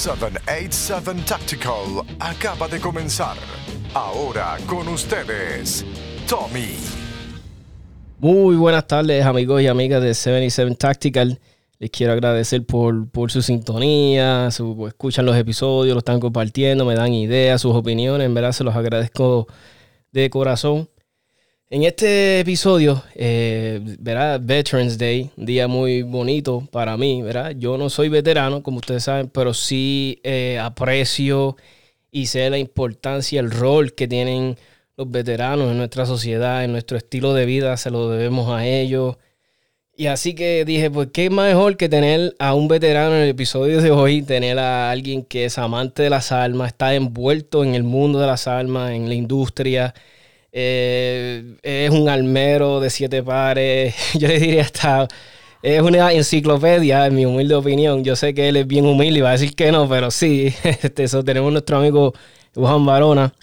787 Tactical acaba de comenzar. Ahora con ustedes, Tommy. Muy buenas tardes amigos y amigas de 77 Tactical. Les quiero agradecer por, por su sintonía, su, escuchan los episodios, los están compartiendo, me dan ideas, sus opiniones. En verdad se los agradezco de corazón. En este episodio, eh, verá, Veterans Day, día muy bonito para mí, ¿verdad? Yo no soy veterano, como ustedes saben, pero sí eh, aprecio y sé la importancia, el rol que tienen los veteranos en nuestra sociedad, en nuestro estilo de vida, se lo debemos a ellos. Y así que dije, pues qué mejor que tener a un veterano en el episodio de hoy, tener a alguien que es amante de las almas, está envuelto en el mundo de las almas, en la industria eh, es un almero de siete pares. Yo le diría hasta. Es una enciclopedia, en mi humilde opinión. Yo sé que él es bien humilde y va a decir que no, pero sí. Este, eso tenemos nuestro amigo Juan Barona.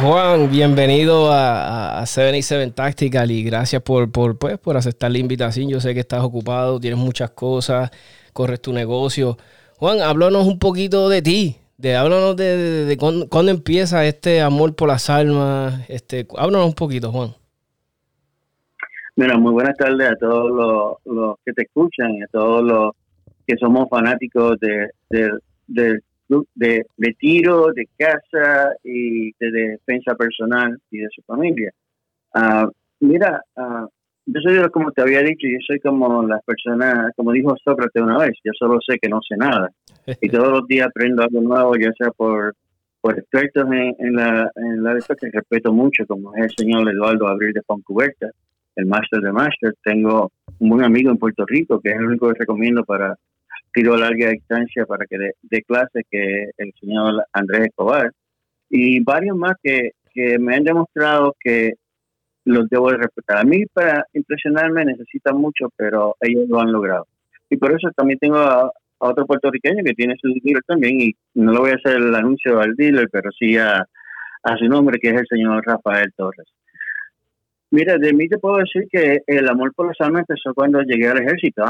Juan, bienvenido a, a 77 Tactical y gracias por, por, pues, por aceptar la invitación. Yo sé que estás ocupado, tienes muchas cosas, corres tu negocio. Juan, háblanos un poquito de ti, de háblanos de, de, cuándo, empieza este amor por las almas. Este, háblanos un poquito, Juan. Mira, muy buenas tardes a todos los, que te escuchan y a todos los que somos fanáticos de, de, de, de, tiro, de casa y de defensa personal y de su familia. Uh, mira, uh, yo soy, como te había dicho, yo soy como las personas, como dijo Sócrates una vez, yo solo sé que no sé nada. Y todos los días aprendo algo nuevo, ya sea por, por expertos en, la, en la que respeto mucho, como es el señor Eduardo Abril de Foncuberta, el máster de máster. Tengo un buen amigo en Puerto Rico, que es el único que recomiendo para tiro a larga distancia para que dé clase, que el señor Andrés Escobar. Y varios más que, que me han demostrado que los debo de respetar. A mí para impresionarme necesitan mucho, pero ellos lo han logrado. Y por eso también tengo a, otro puertorriqueño que tiene su dealer también, y no lo voy a hacer el anuncio al dealer, pero sí a, su nombre, que es el señor Rafael Torres. Mira, de mí te puedo decir que el amor por las almas empezó cuando llegué al ejército.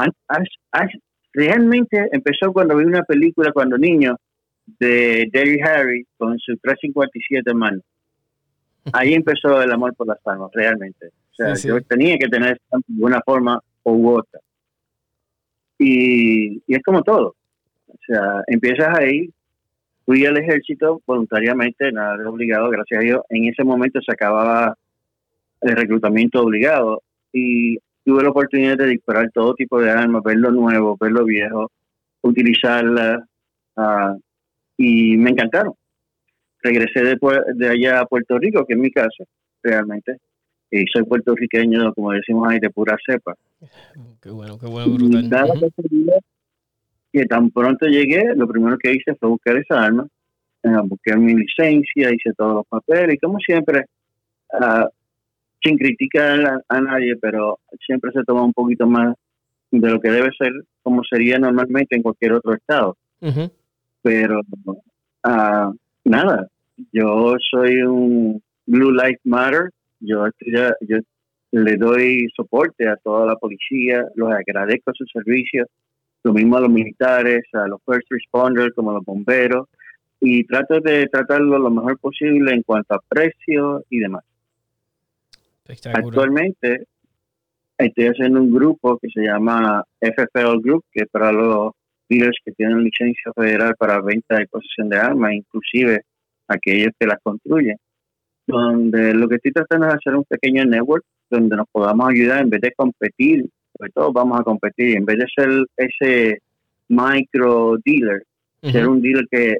Realmente empezó cuando vi una película cuando niño de Derry Harry con su 357 manos ahí empezó el amor por las palmas, realmente. O sea, yo tenía que tener de una forma u otra. Y, y es como todo. O sea, empiezas ahí, fui al ejército voluntariamente, nada obligado, gracias a Dios. En ese momento se acababa el reclutamiento obligado y tuve la oportunidad de disparar todo tipo de armas, ver lo nuevo, ver lo viejo, utilizarlas ah, y me encantaron regresé de, de allá a Puerto Rico, que es mi casa, realmente. Y soy puertorriqueño, como decimos ahí, de pura cepa. Qué bueno, qué bueno, brutal. que tan pronto llegué, lo primero que hice fue buscar esa arma, eh, busqué mi licencia, hice todos los papeles, y como siempre, uh, sin criticar a, nadie, pero siempre se toma un poquito más de lo que debe ser, como sería normalmente en cualquier otro estado. Pero uh, nada, yo soy un Blue Lives Matter, yo, yo le doy soporte a toda la policía, los agradezco su servicio, lo mismo a los militares, a los first responders como los bomberos, y trato de tratarlo lo mejor posible en cuanto a precio y demás. Actualmente estoy haciendo un grupo que se llama FFL Group, que es para los dealers que tienen licencia federal para venta y posesión de armas, inclusive aquellos que las construyen, donde lo que estoy tratando es hacer un pequeño network donde nos podamos ayudar en vez de competir, sobre todo vamos a competir, en vez de ser ese micro dealer, ser un dealer que,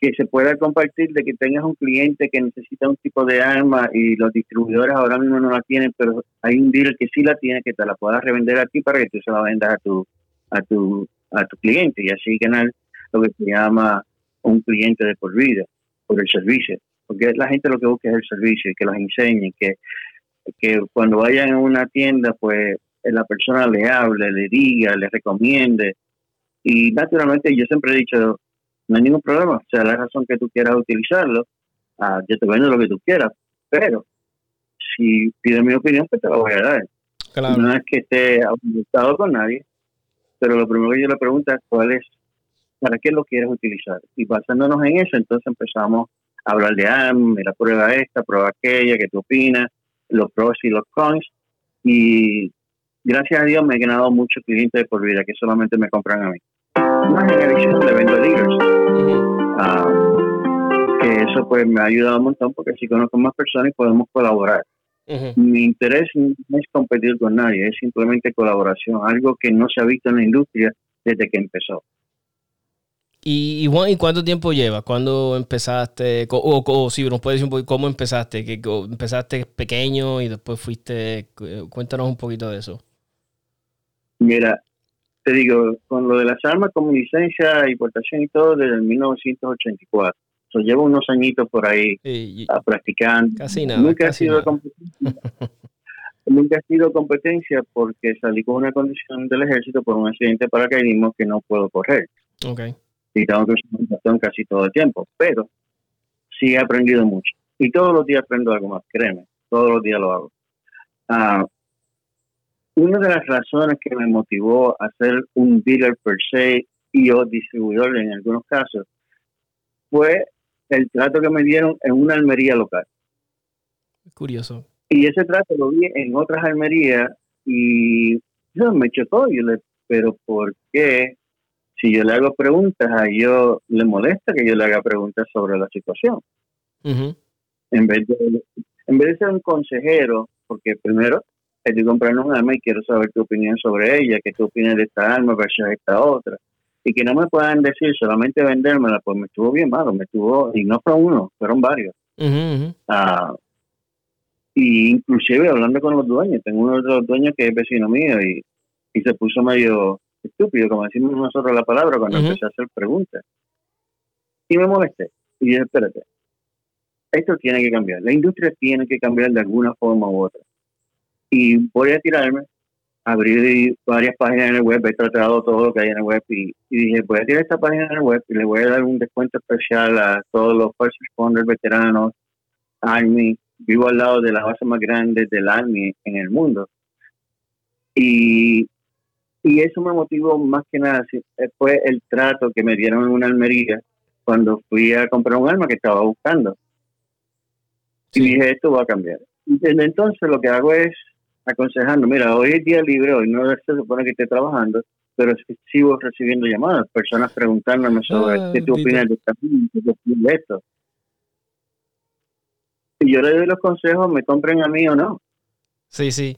que se pueda compartir de que tengas un cliente que necesita un tipo de arma y los distribuidores ahora mismo no la tienen, pero hay un dealer que sí la tiene, que te la pueda revender a ti para que tú se la vendas a tu, a tu, a tu cliente. Y así ganar lo que se llama un cliente de por vida por el servicio, porque la gente lo que busca es el servicio y que los enseñe, que, que cuando vayan a una tienda, pues la persona le hable, le diga, le recomiende. Y naturalmente yo siempre he dicho, no hay ningún problema, o sea la razón que tú quieras utilizarlo, ah, yo te vendo lo que tú quieras, pero si pides mi opinión, pues te la voy a dar. No es que esté aumentado con nadie, pero lo primero que yo le pregunto es cuál es, para qué lo quieres utilizar. Y basándonos en eso, entonces empezamos a hablar de, ah, mira, prueba esta, prueba aquella, qué tú opinas, los pros y los cons. Y gracias a Dios me he ganado muchos clientes de por vida que solamente me compran a mí. Más en adición le vendo leaders. Ah, que eso pues me ha ayudado un montón porque así conozco más personas y podemos colaborar. Mi interés no es competir con nadie, es simplemente colaboración, algo que no se ha visto en la industria desde que empezó. ¿Y, Juan, ¿y cuánto tiempo llevas? ¿Cuándo empezaste? O, si nos puedes decir un poco cómo empezaste, que empezaste pequeño y después fuiste, cuéntanos un poquito de eso. Mira, te digo, con lo de las armas como licencia, importación y todo, desde el 1984 llevo unos añitos por ahí practicando. Casi nada. Nunca ha sido competencia. Nunca ha sido competencia porque salí con una condición del ejército por un accidente de paracaidismo que no puedo correr. Okay. Y tengo que usar casi todo el tiempo. Pero sí he aprendido mucho. Y todos los días aprendo algo más, créeme. Todos los días lo hago. Ah, una de las razones que me motivó a ser un dealer per se y o distribuidor en algunos casos fue el trato que me dieron en una almería local. Curioso. Y ese trato lo vi en otras almerías y yo me chocó. Yo le, pero ¿por qué? Si yo le hago preguntas, a ellos le molesta que yo le haga preguntas sobre la situación. en, vez de, en vez de ser un consejero, porque primero estoy comprando un arma y quiero saber tu opinión sobre ella, qué tú opinas de esta arma versus esta otra y que no me puedan decir solamente vendérmela, pues me estuvo bien malo, me estuvo, y no fue uno, fueron varios. Ah, y inclusive hablando con los dueños, tengo uno de los dueños que es vecino mío y, se puso medio estúpido, como decimos nosotros la palabra, cuando empecé a hacer preguntas. Y me molesté. Y dije, espérate, esto tiene que cambiar. La industria tiene que cambiar de alguna forma u otra. Y voy a tirarme abrí varias páginas en el web, he tratado todo lo que hay en el web y, dije, voy a tirar esta página en el web y le voy a dar un descuento especial a todos los first responders veteranos, Army, vivo al lado de la base más grande del Army en el mundo. Y, y eso me motivó más que nada, fue el trato que me dieron en una almería cuando fui a comprar un arma que estaba buscando. Y dije, esto va a cambiar. Y desde entonces lo que hago es aconsejando, mira, hoy es día libre, hoy no se supone que esté trabajando, pero sigo recibiendo llamadas, personas preguntándome sobre ah, qué tú opinas de esto. Y yo le doy los consejos, me compren a mí o no. Sí, sí.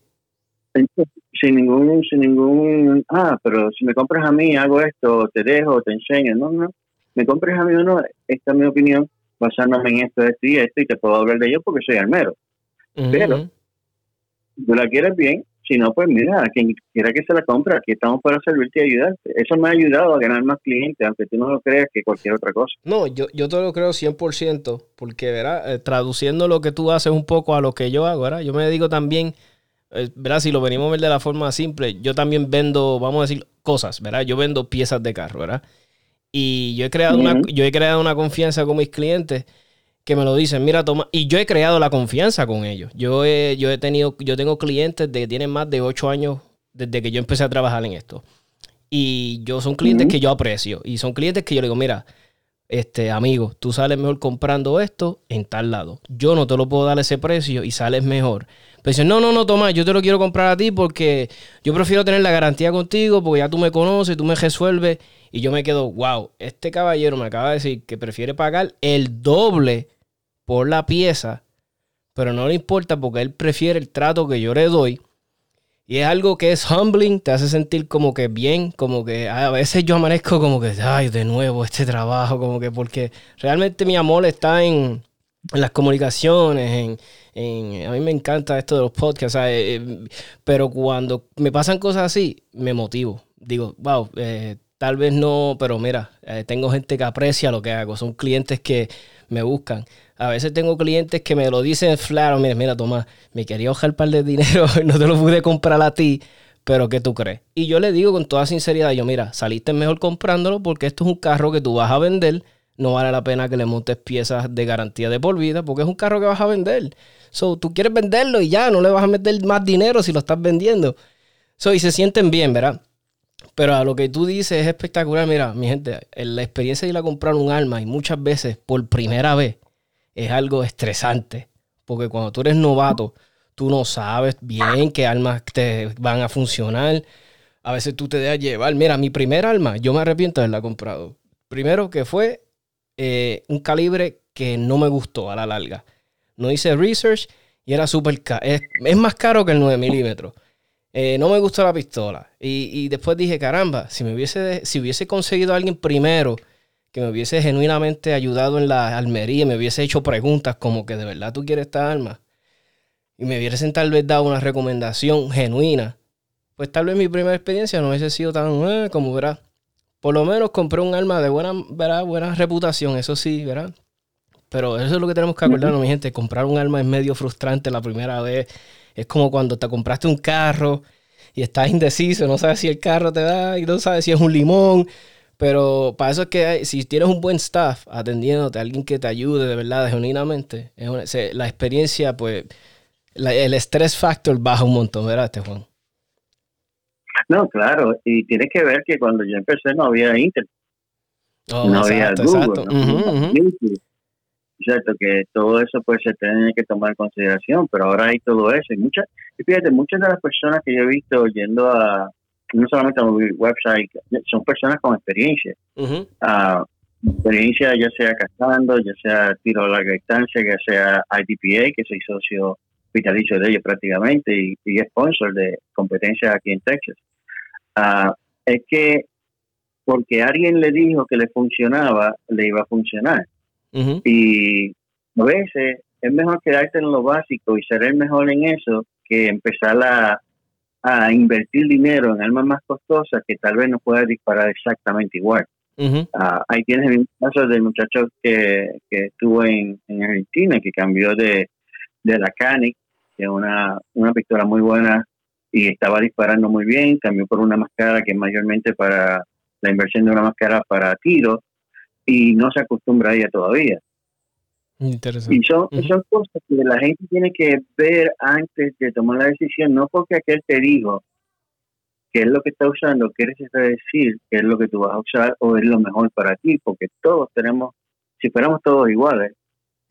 Sin ningún, sin ningún, ah, pero si me compras a mí, hago esto, te dejo, te enseño. No, no. Me compres a mí o no, esta es mi opinión, basándome en esto, esto y esto, y te puedo hablar de ello porque soy armero. Pero tú la quieres bien, si no, pues mira, a quien quiera que se la compre, aquí estamos para servirte y ayudarte. Eso me ha ayudado a ganar más clientes, aunque tú no lo creas que cualquier otra cosa. No, yo, yo te lo creo 100%, porque, ¿verdad? Eh, traduciendo lo que tú haces un poco a lo que yo hago, ¿verdad? Yo me dedico también, ¿verdad? Si lo venimos a ver de la forma simple, yo también vendo, vamos a decir, cosas, ¿verdad? Yo vendo piezas de carro, ¿verdad? Y yo he creado, una, yo he creado una confianza con mis clientes que me lo dicen, mira, toma, y yo he creado la confianza con ellos. Yo he, yo he tenido, yo tengo clientes de que tienen más de ocho años desde que yo empecé a trabajar en esto. Y yo son clientes que yo aprecio. Y son clientes que yo le digo, mira, este amigo, tú sales mejor comprando esto en tal lado. Yo no te lo puedo dar ese precio y sales mejor. Pero dicen, no, no, no, toma, yo te lo quiero comprar a ti porque yo prefiero tener la garantía contigo porque ya tú me conoces, tú me resuelves. Y yo me quedo, wow, este caballero me acaba de decir que prefiere pagar el doble por la pieza, pero no le importa porque él prefiere el trato que yo le doy. Y es algo que es humbling, te hace sentir como que bien, como que a veces yo amanezco como que, ay, de nuevo este trabajo, como que porque realmente mi amor está en, las comunicaciones, en, a mí me encanta esto de los podcasts, eh, eh, pero cuando me pasan cosas así, me motivo. Digo, wow, eh, tal vez no, pero mira, tengo gente que aprecia lo que hago, son clientes que me buscan. A veces tengo clientes que me lo dicen claro, mira, mira, Tomás, me quería ahorrar un par de dinero, no te lo pude comprar a ti, pero ¿qué tú crees? Y yo le digo con toda sinceridad, yo, mira, saliste mejor comprándolo porque esto es un carro que tú vas a vender, no vale la pena que le montes piezas de garantía de por vida porque es un carro que vas a vender. So, tú quieres venderlo y ya, no le vas a meter más dinero si lo estás vendiendo. So, y se sienten bien, ¿verdad? Pero a lo que tú dices es espectacular. Mira, mi gente, la experiencia de ir a comprar un arma y muchas veces por primera vez es algo estresante. Porque cuando tú eres novato, tú no sabes bien qué armas te van a funcionar. A veces tú te dejas llevar. Mira, mi primer arma, yo me arrepiento de haberla comprado. Primero que fue eh, un calibre que no me gustó a la larga. No hice research y era súper caro. Es, más caro que el 9 milímetros. Eh, no me gustó la pistola. Y, después dije, caramba, si me hubiese, si hubiese conseguido alguien primero que me hubiese genuinamente ayudado en la almería, me hubiese hecho preguntas como que de verdad tú quieres esta arma, y me hubiesen tal vez dado una recomendación genuina, pues tal vez mi primera experiencia no hubiese sido tan eh, como verá. Por lo menos compré un arma de buena, buena reputación, eso sí, ¿verdad? Pero eso es lo que tenemos que acordarnos, mi gente. Comprar un arma es medio frustrante la primera vez. Es como cuando te compraste un carro y estás indeciso, no sabes si el carro te da y no sabes si es un limón. Pero para eso es que si tienes un buen staff atendiéndote, alguien que te ayude de verdad, genuinamente, la experiencia, pues, el estrés factor baja un montón, ¿verdad, este Juan? No, claro, y tienes que ver que cuando yo empecé no había internet. Oh, no había Google. Exacto. Exacto, que todo eso pues se tiene que tomar en consideración, pero ahora hay todo eso. Y muchas, fíjate, muchas de las personas que yo he visto yendo a, no solamente a mi website, son personas con experiencia. Ah, experiencia ya sea cazando, ya sea tiro a larga distancia, ya sea IDPA, que soy socio vitalicio de ellos prácticamente y, y sponsor de competencias aquí en Texas. Ah, es que porque alguien le dijo que le funcionaba, le iba a funcionar. Y a veces es mejor quedarte en lo básico y ser el mejor en eso que empezar a, a invertir dinero en armas más costosas que tal vez no pueda disparar exactamente igual. Ah, ahí tienes el caso del muchacho que, que estuvo en, Argentina, que cambió de, de la Canic, que es una, una pistola muy buena y estaba disparando muy bien, cambió por una máscara que es mayormente para la inversión de una máscara para tiro y no se acostumbra a ella todavía. Interesante. Y son, son cosas que la gente tiene que ver antes de tomar la decisión, no porque aquel te dijo qué es lo que está usando, quieres decir qué es lo que tú vas a usar o es lo mejor para ti, porque todos tenemos, si fuéramos todos iguales,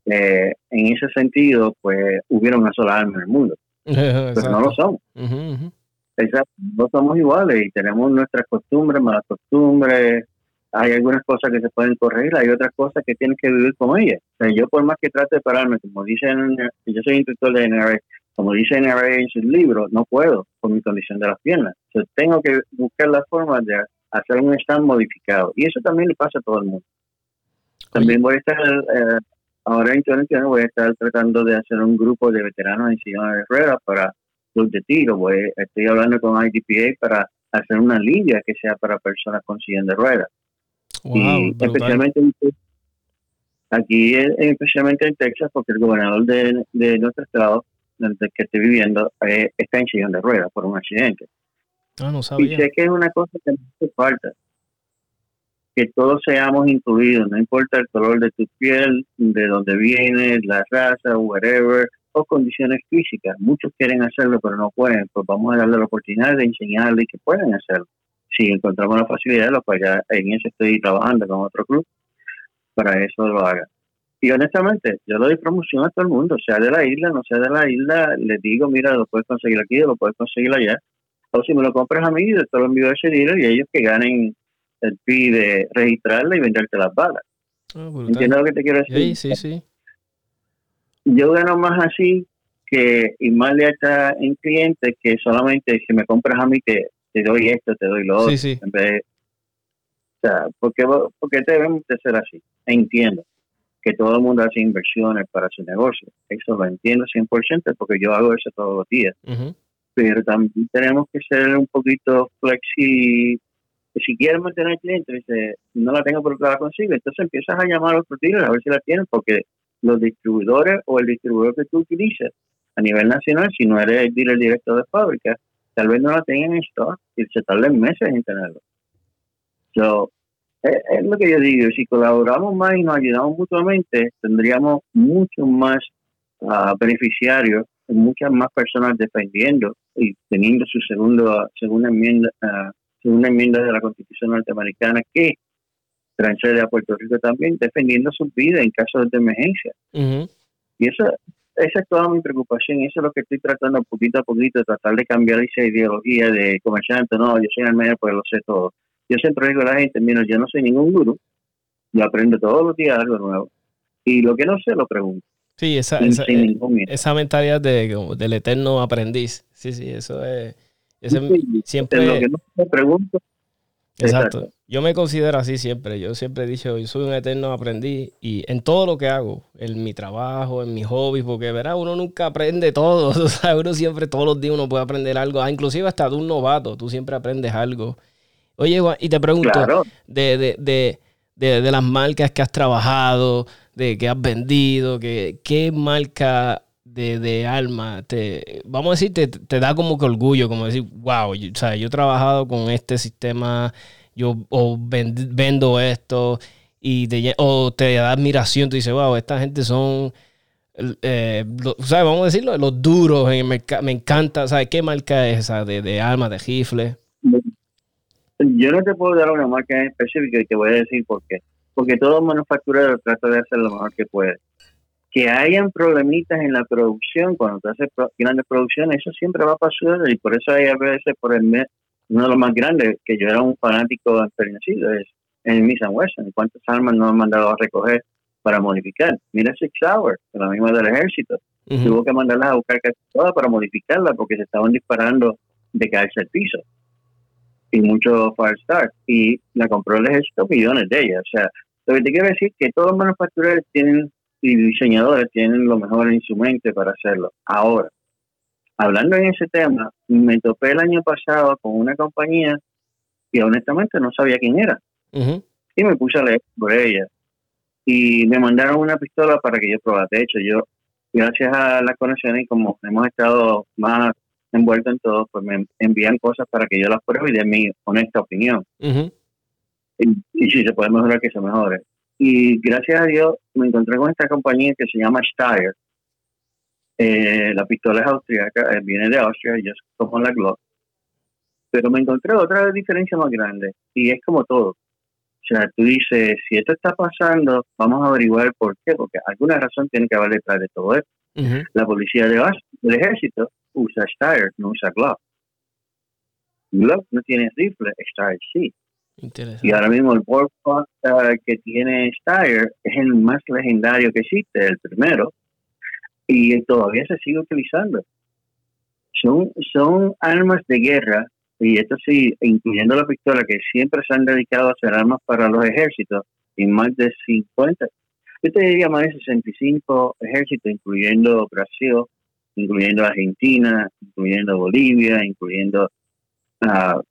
eh, en ese sentido, pues hubiera una sola arma en el mundo. Pero no lo somos. Exacto, no somos iguales y tenemos nuestras costumbres, malas costumbres, hay algunas cosas que se pueden corregir, hay otras cosas que tienes que vivir con ellas. Yo por más que trate de pararme, como dicen, yo soy instructor de NRA, como dice NRA en sus libros, no puedo por mi condición de las piernas. Tengo que buscar la forma de hacer un stand modificado. Y eso también le pasa a todo el mundo. También voy a estar, eh, ahora en 2021 voy a estar tratando de hacer un grupo de veteranos en silla de ruedas para club de tiro. Voy, estoy hablando con IDPA para hacer una línea que sea para personas con silla de ruedas y especialmente aquí, especialmente en Texas, porque el gobernador de, nuestro estado, el que estoy viviendo, eh, está en sillón de ruedas por un accidente. Ah, no sabía. Y sé que es una cosa que nos hace falta, que todos seamos incluidos, no importa el color de tu piel, de dónde vienes, la raza, whatever, o condiciones físicas. Muchos quieren hacerlo, pero no pueden. Pues vamos a darle la oportunidad de enseñarles que pueden hacerlo si encontramos la facilidad, lo pues ya en eso estoy trabajando con otro club para eso lo haga. Y honestamente, yo lo doy promoción a todo el mundo, sea de la isla, no sea de la isla, les digo, mira, lo puedes conseguir aquí, lo puedes conseguir allá. O si me lo compras a mí, yo te lo envío a ese dinero y ellos que ganen el fee de registrarla y venderte las balas. Ah, ¿Entiendes lo que te quiero decir? Sí, sí, sí. Yo gano más así que y más le está en clientes que solamente si me compras a mí que te doy esto, te doy lo otro. Sí, En vez o sea, ¿por qué, porque debemos de ser así? Entiendo que todo el mundo hace inversiones para su negocio. Eso lo entiendo 100% porque yo hago eso todos los días. Pero también tenemos que ser un poquito flexi. Si quieres mantener cliente, dice, no la tengo porque la consigo, entonces empiezas a llamar a otros dealers a ver si la tienen, porque los distribuidores o el distribuidor que tú utilizas a nivel nacional, si no eres el dealer directo de fábrica, tal vez no la tengan en stock y se tarden meses en tenerlo. So, es, lo que yo digo, si colaboramos más y nos ayudamos mutuamente, tendríamos muchos más uh, beneficiarios, muchas más personas defendiendo y teniendo su segundo, segunda enmienda, uh, segunda enmienda de la Constitución norteamericana que transfiere a Puerto Rico también, defendiendo su vida en caso de emergencia. Y eso, esa es toda mi preocupación y eso es lo que estoy tratando poquito a poquito, tratar de cambiar esa ideología de comerciante, no, yo soy el medio, pues lo sé todo. Yo siempre digo a la gente, mira, yo no soy ningún gurú, yo aprendo todos los días algo nuevo. Y lo que no sé, lo pregunto. Sí, esa, esa, eh, esa, mentalidad de, del eterno aprendiz. Sí, sí, eso es. siempre. Lo que no me pregunto. Exacto. Yo me considero así siempre. Yo siempre he dicho, yo soy un eterno aprendiz y en todo lo que hago, en mi trabajo, en mis hobbies, porque verá, uno nunca aprende todo. O sea, uno siempre, todos los días, uno puede aprender algo. Ah, inclusive hasta de un novato, tú siempre aprendes algo. Oye, y te pregunto, de, de, de, de, las marcas que has trabajado, de que has vendido, que, ¿qué marca de, de alma te, vamos a decir, te, te, da como que orgullo, como decir, wow, yo, yo he trabajado con este sistema, yo o vendo esto, y te, o te da admiración, tú dices, wow, esta gente son... Eh, vamos a decirlo, los duros en el mercado. Me encanta, ¿sabes qué marca es esa de, de alma, de rifle? Yo no te puedo dar una marca en específico y te voy a decir por qué. Porque todo manufacturero trata de hacer lo mejor que puede. Que hayan problemitas en la producción, cuando te haces grandes producciones, eso siempre va a pasar y por eso hay a veces por el mes, uno de los más grandes, que yo era un fanático enternecido, es en Miss Western. ¿Cuántas armas nos han mandado a recoger para modificar? Mira Six Hour, la misma del ejército. Tuvo que mandarlas a buscar casi todas para modificarla porque se estaban disparando de caerse al piso y mucho Firestar. Y la compró el ejército millones de ellas. O sea, lo que te quiero decir es que todos los manufactureros tienen y diseñadores tienen lo mejor en su mente para hacerlo. Ahora, hablando en ese tema, me topé el año pasado con una compañía y honestamente no sabía quién era. Y me puse a leer por ella. Y me mandaron una pistola para que yo probara. De hecho, yo, gracias a las conexiones, como hemos estado más envuelto en todo, pues me envían cosas para que yo las pruebe y dé mi honesta opinión. y, si se puede mejorar, que se mejore. Y gracias a Dios me encontré con esta compañía que se llama Steyr. Eh, la pistola es austríaca, eh, viene de Austria, yo como la Glock. Pero me encontré otra diferencia más grande y es como todo. O sea, tú dices, si esto está pasando, vamos a averiguar por qué, porque alguna razón tiene que haber detrás de todo esto. La policía de del ejército usa Steyr, no usa Glock. Glock no tiene rifle, Steyr sí. Y ahora mismo el Warpath uh, que tiene Steyr es el más legendario que existe, el primero, y todavía se sigue utilizando. Son, son armas de guerra, y esto sí, incluyendo la pistola, que siempre se han dedicado a hacer armas para los ejércitos, y más de 50, yo te diría más de 65 ejércitos, incluyendo Brasil, incluyendo Argentina, incluyendo Bolivia, incluyendo uh,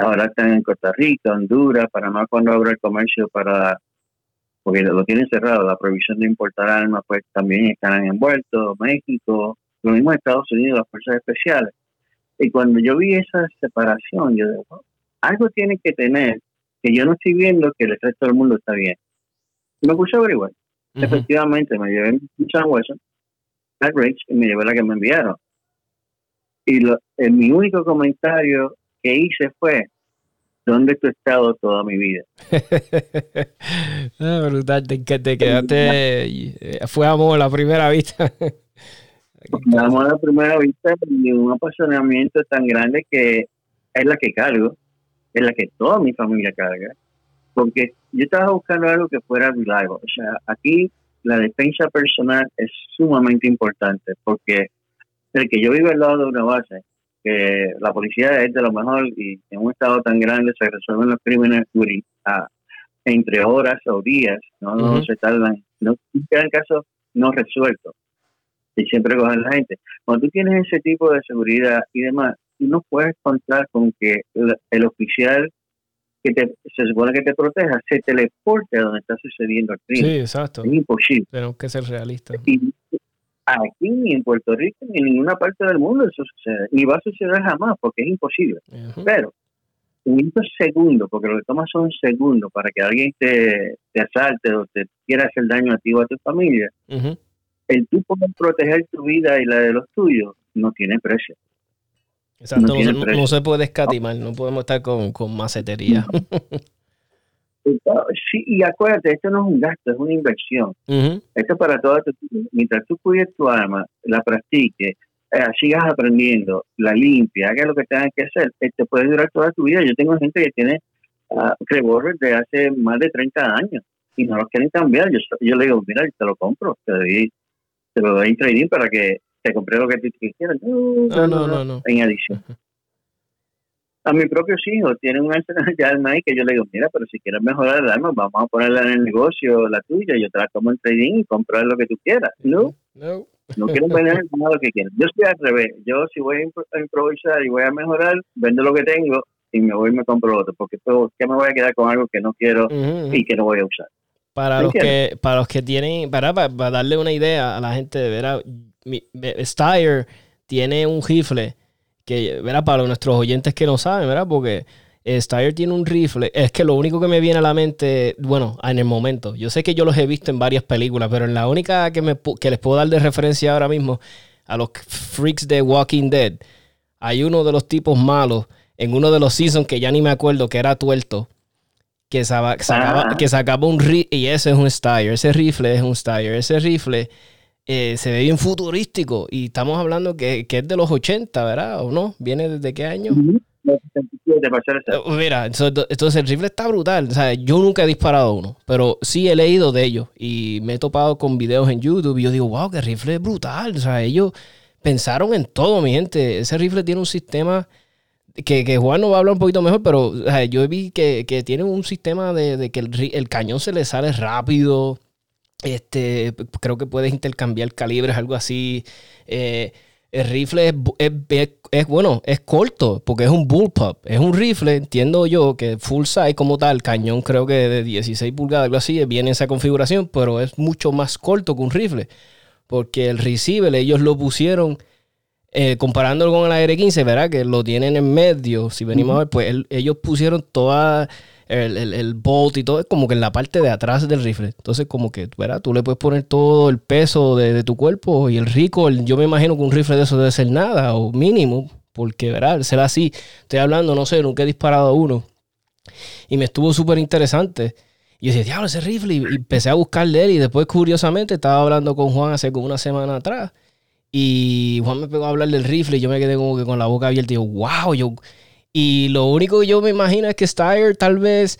ahora están en Costa Rica, Honduras, Panamá cuando abre el comercio para porque lo tienen cerrado, la prohibición de importar armas pues también están envueltos, México, lo mismo Estados Unidos, las fuerzas especiales. Y cuando yo vi esa separación, yo digo, algo tiene que tener que yo no estoy viendo que el resto del mundo está bien. Y me puse a averiguar. Efectivamente, me llevé mi San Hueso, Rich, y me llevé la que me enviaron. Y lo, en mi único comentario que hice fue, ¿dónde tú has estado toda mi vida? ah, brutal, te, te quedaste, eh, fue amor a la primera vista. amor a la primera vista y un apasionamiento tan grande que es la que cargo, es la que toda mi familia carga, porque yo estaba buscando algo que fuera reliable. O sea, aquí la defensa personal es sumamente importante, porque el que yo vivo al lado de una base que la policía es de lo mejor y en un estado tan grande se resuelven los crímenes entre horas o días, no, se tardan, no quedan casos no resueltos y siempre cogen la gente. Cuando tú tienes ese tipo de seguridad y demás, tú no puedes contar con que el, oficial que te, se supone que te proteja se teleporte a donde está sucediendo el crimen. Sí, exacto. Es imposible. Tenemos que ser realistas. Y, Aquí ni en Puerto Rico ni en ninguna parte del mundo eso sucede, ni va a suceder jamás porque es imposible. Pero en estos segundos, porque lo que toma son segundos para que alguien te, te asalte o te quiera hacer daño a ti o a tu familia, el tú poder proteger tu vida y la de los tuyos no tiene precio. Exacto, no, se puede escatimar, no podemos estar con, con macetería. Sí, y acuérdate, esto no es un gasto, es una inversión. Esto es para toda tu Mientras tú cuides tu alma, la practiques, eh, sigas aprendiendo, la limpia, haga lo que tengas que hacer, te puede durar toda tu vida. Yo tengo gente que tiene uh, de hace más de 30 años y no los quieren cambiar. Yo, yo le digo, mira, te lo compro, te, doy, te lo doy en trading para que te compre lo que tú quieras. No, no, no, no, En adición a mi propio hijo tiene un arsenal de alma ahí que yo le digo, mira, pero si quieres mejorar el alma, vamos a ponerla en el negocio, la tuya, yo te la tomo en trading y comprar lo que tú quieras. No, no, no quiero vender nada lo que quieras. Yo estoy al revés. Yo si voy a improvisar y voy a mejorar, vendo lo que tengo y me voy y me compro otro, porque ¿qué me voy a quedar con algo que no quiero y que no voy a usar? Para los que, para los que tienen, para, para, darle una idea a la gente, de ver a, mi, tiene un rifle que, ¿verdad? Para nuestros oyentes que no saben, ¿verdad? Porque eh, Steyr tiene un rifle. Es que lo único que me viene a la mente, bueno, en el momento, yo sé que yo los he visto en varias películas, pero en la única que, me, que les puedo dar de referencia ahora mismo a los freaks de Walking Dead, hay uno de los tipos malos en uno de los seasons que ya ni me acuerdo que era tuerto. Que, sacaba, ah. que sacaba un rifle, y ese es un Steyr, ese rifle es un Steyr, ese rifle eh, se ve bien futurístico y estamos hablando que, es de los 80, ¿verdad? ¿O no? ¿Viene desde qué año? Eh, mira, entonces el rifle está brutal. O sea, yo nunca he disparado uno, pero sí he leído de ellos y me he topado con videos en YouTube y yo digo, wow, qué rifle brutal. O sea, ellos pensaron en todo, mi gente. Ese rifle tiene un sistema que, que Juan nos va a hablar un poquito mejor, pero yo vi que, que tiene un sistema de, de que el, el, cañón se le sale rápido. Este, creo que puedes intercambiar calibres, algo así. Eh, el rifle es, bueno, es corto, porque es un bullpup. Es un rifle, entiendo yo, que full size como tal, cañón creo que de 16 pulgadas, algo así, viene esa configuración, pero es mucho más corto que un rifle. Porque el receiver, ellos lo pusieron, eh, comparándolo con el AR-15, ¿verdad? Que lo tienen en medio. Si venimos a ver, pues ellos pusieron toda el, el, bolt y todo, es como que en la parte de atrás del rifle. Entonces, como que, ¿verdad? Tú le puedes poner todo el peso de, tu cuerpo y el rico, yo me imagino que un rifle de eso debe ser nada o mínimo, porque, ¿verdad? Será así. Estoy hablando, no sé, nunca he disparado a uno. Y me estuvo súper interesante. Y yo decía, diablo, ese rifle. Y, empecé a buscar de él. Y después, curiosamente, estaba hablando con Juan hace como una semana atrás. Y Juan me pegó a hablar del rifle. Y yo me quedé como que con la boca abierta. Y yo, wow, yo y lo único que yo me imagino es que Steyr tal vez...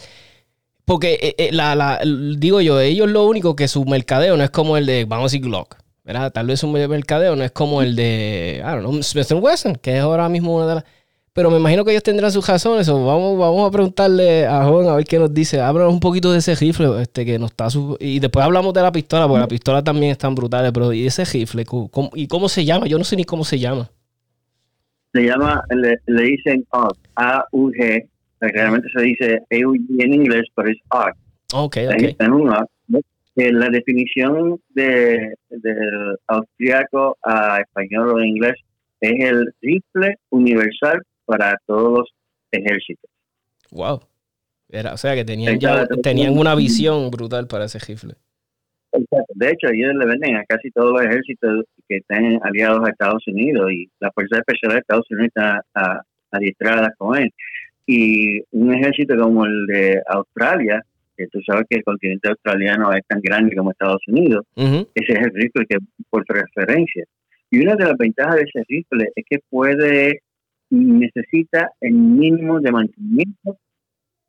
Porque eh, eh, la, la, digo yo, ellos lo único que su mercadeo no es como el de, vamos a decir, Glock. ¿verdad? Tal vez su mercadeo no es como el de, I don't know, Smith Wesson, que es ahora mismo una de las... Pero me imagino que ellos tendrán sus razones. Vamos, vamos a preguntarle a Juan a ver qué nos dice. Háblanos un poquito de ese rifle este, que nos está... Y después hablamos de la pistola, porque la pistola también es tan brutal. Pero ¿y ese rifle? ¿Y cómo se llama? Yo no sé ni cómo se llama se llama, le, dicen AUG, A-U-G, realmente se dice AUG en inglés, pero es AUG. Ok, ok. Eh, la definición de, del austriaco a español o inglés es el rifle universal para todos los ejércitos. Wow. Era, o sea que tenían ya tenían una visión brutal para ese rifle. De hecho, ellos le venden a casi todos los ejércitos que están aliados a Estados Unidos y la Fuerza Especial de Estados Unidos está adiestrada con él. Y un ejército como el de Australia, que tú sabes que el continente australiano es tan grande como Estados Unidos, ese es el rifle que por referencia. Y una de las ventajas de ese rifle es que puede, necesita el mínimo de mantenimiento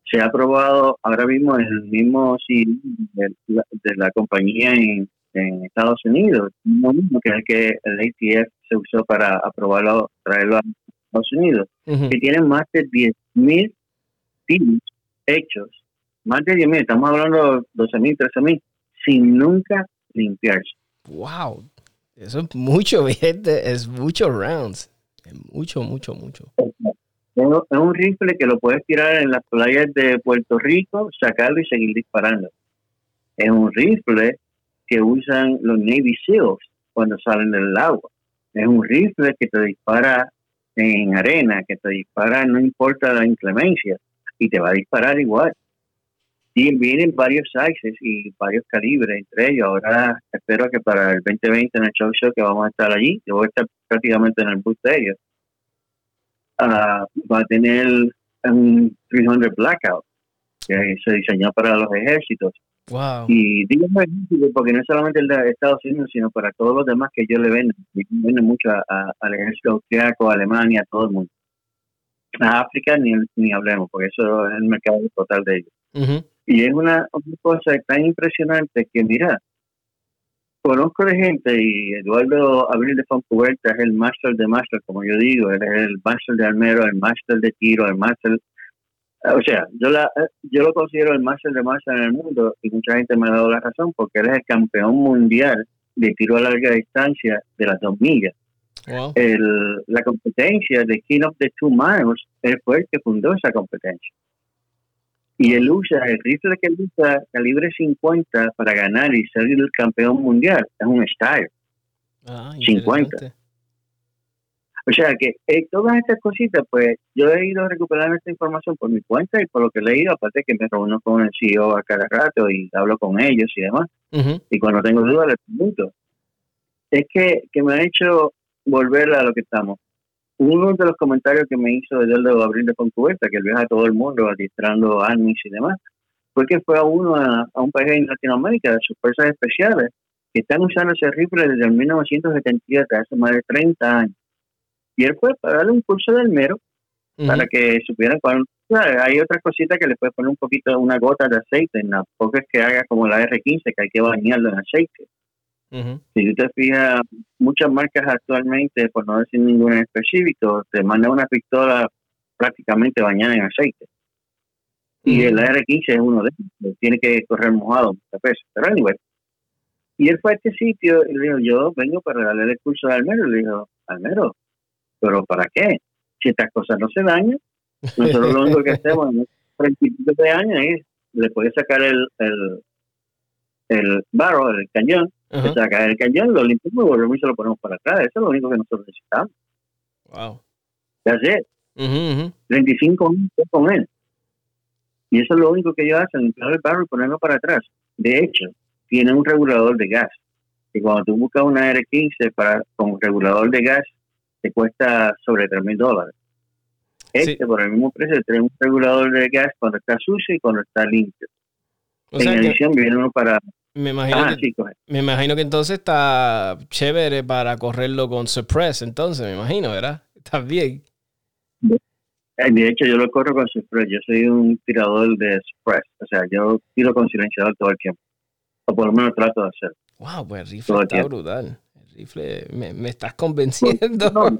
se ha probado ahora mismo en el mismo sí de, la compañía en, Estados Unidos, mismo que el que el ATF se usó para aprobarlo, traerlo a Estados Unidos, que tienen más de 10.000 tiros hechos, más de 10.000, estamos hablando de 12.000, 13.000, sin nunca limpiarse. ¡Wow! Eso es mucho, gente, es mucho rounds. Mucho, mucho, mucho. Es un rifle que lo puedes tirar en las playas de Puerto Rico, sacarlo y seguir disparando. Es un rifle que usan los Navy SEALs cuando salen del agua. Es un rifle que te dispara en arena, que te dispara no importa la inclemencia, y te va a disparar igual. Y vienen varios sizes y varios calibres entre ellos. Ahora espero que para el 2020 en el show show que vamos a estar allí, yo voy a estar prácticamente en el bus de ellos ah, va a tener un 300 Blackout que se diseñó para los ejércitos. Wow. Y digo porque no es solamente el de Estados Unidos, sino para todos los demás que ellos le. Venden mucho a- al ejército austriaco, a Alemania, a todo el mundo. A África ni, ni hablemos, porque eso es el mercado total de ellos. Y es una, una cosa tan impresionante que, mira, conozco de gente y Eduardo Abril de Foncuberta es el máster de máster, como yo digo, él es el máster de almero, el máster de tiro, el máster... O sea, yo, la, yo lo considero el máster de máster en el mundo y mucha gente me ha dado la razón porque él es el campeón mundial de tiro a larga distancia de las dos millas. Wow. El, la competencia de King of the Two Miles, él fue el que fundó esa competencia. Y él usa, el rifle que él usa, calibre 50 para ganar y ser el campeón mundial, es un Steyr. Ah, 50. O sea que eh, todas estas cositas, pues yo he ido recuperando esta información por mi cuenta y por lo que he leído, aparte que me reúno con el CEO a cada rato y hablo con ellos y demás. Y cuando tengo dudas les pregunto. Es que, que me ha hecho volver a lo que estamos. Uno de los comentarios que me hizo Eduardo Abril de Foncuberta, que él viaja a todo el mundo adiestrando armies y demás, fue que fue a uno a, a un país en Latinoamérica de sus fuerzas especiales que están usando ese rifle desde el 1977, hace más de 30 años. Y él fue para darle un curso del mero Ujú. para que supieran cuál. ¿sabes? Hay otras cositas que le puedes poner un poquito, una gota de aceite, en tampoco es que haga como la R15, que hay que bañarlo en aceite. Si tú te fijas, muchas marcas actualmente, por no decir ninguna en específico, te mandan una pistola prácticamente bañada en aceite. Y el R15 es uno de ellos, tiene que correr mojado muchas veces. Pero anyway. Y él fue a este sitio y le dijo, yo vengo para darle el curso de Almero. Y le dijo, Almero, ¿pero para qué? Si estas cosas no se dañan, nosotros lo único que hacemos en principios de años es, le puedes sacar el, el, el barro, el cañón, le sacas el cañón, lo limpiamos y volvemos y se lo ponemos para atrás. Eso es lo único que nosotros necesitamos. Wow. That's it. Ujú, ujú. 35 años con él. Y eso es lo único que ellos hacen, limpiar el barro y ponerlo para atrás. De hecho, tiene un regulador de gas. Y cuando tú buscas una R15 para, con regulador de gas, te cuesta sobre 3 mil dólares. Este, Sí. por el mismo precio, tiene un regulador de gas cuando está sucio y cuando está limpio. O en adición, viene uno para... me imagino, Ah, que, sí, me imagino que entonces está chévere para correrlo con Suppress, entonces, me imagino, ¿verdad? Está bien. Eh, De hecho, yo lo corro con Suppress. Yo soy un tirador de Suppress. O sea, yo tiro con silenciador todo el tiempo. O por lo menos trato de hacerlo. Wow, pues rifle está brutal. Rifle, me, me estás convenciendo. No.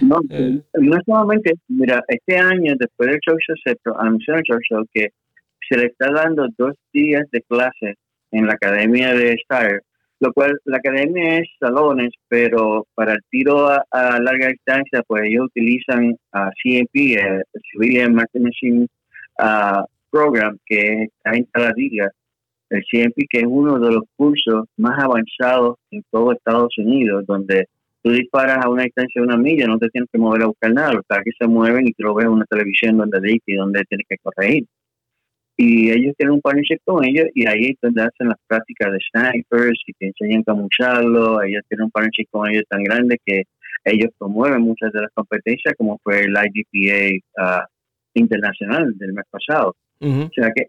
No, Eh. no solamente, mira, este año, después del show show, se anunció en el show show que se le está dando dos días de clase en la academia de Star, lo cual la academia es salones, pero para el tiro a, a larga distancia, pues ellos utilizan a CMP, eh, el Civilian Market Machine ah, Program, que está en la liga, el CMP, que es uno de los cursos más avanzados en todo Estados Unidos, donde tú disparas a una distancia de una milla, no te tienes que mover a buscar nada, los que se mueven y tú lo ves en una televisión donde dice y donde tienes que corregir. Y ellos tienen un partnership con ellos y ahí es donde hacen las prácticas de snipers y te enseñan cómo usarlo. Ellos tienen un partnership con ellos tan grande que ellos promueven muchas de las competencias, como fue el IDPA ah, internacional del mes pasado. O sea que,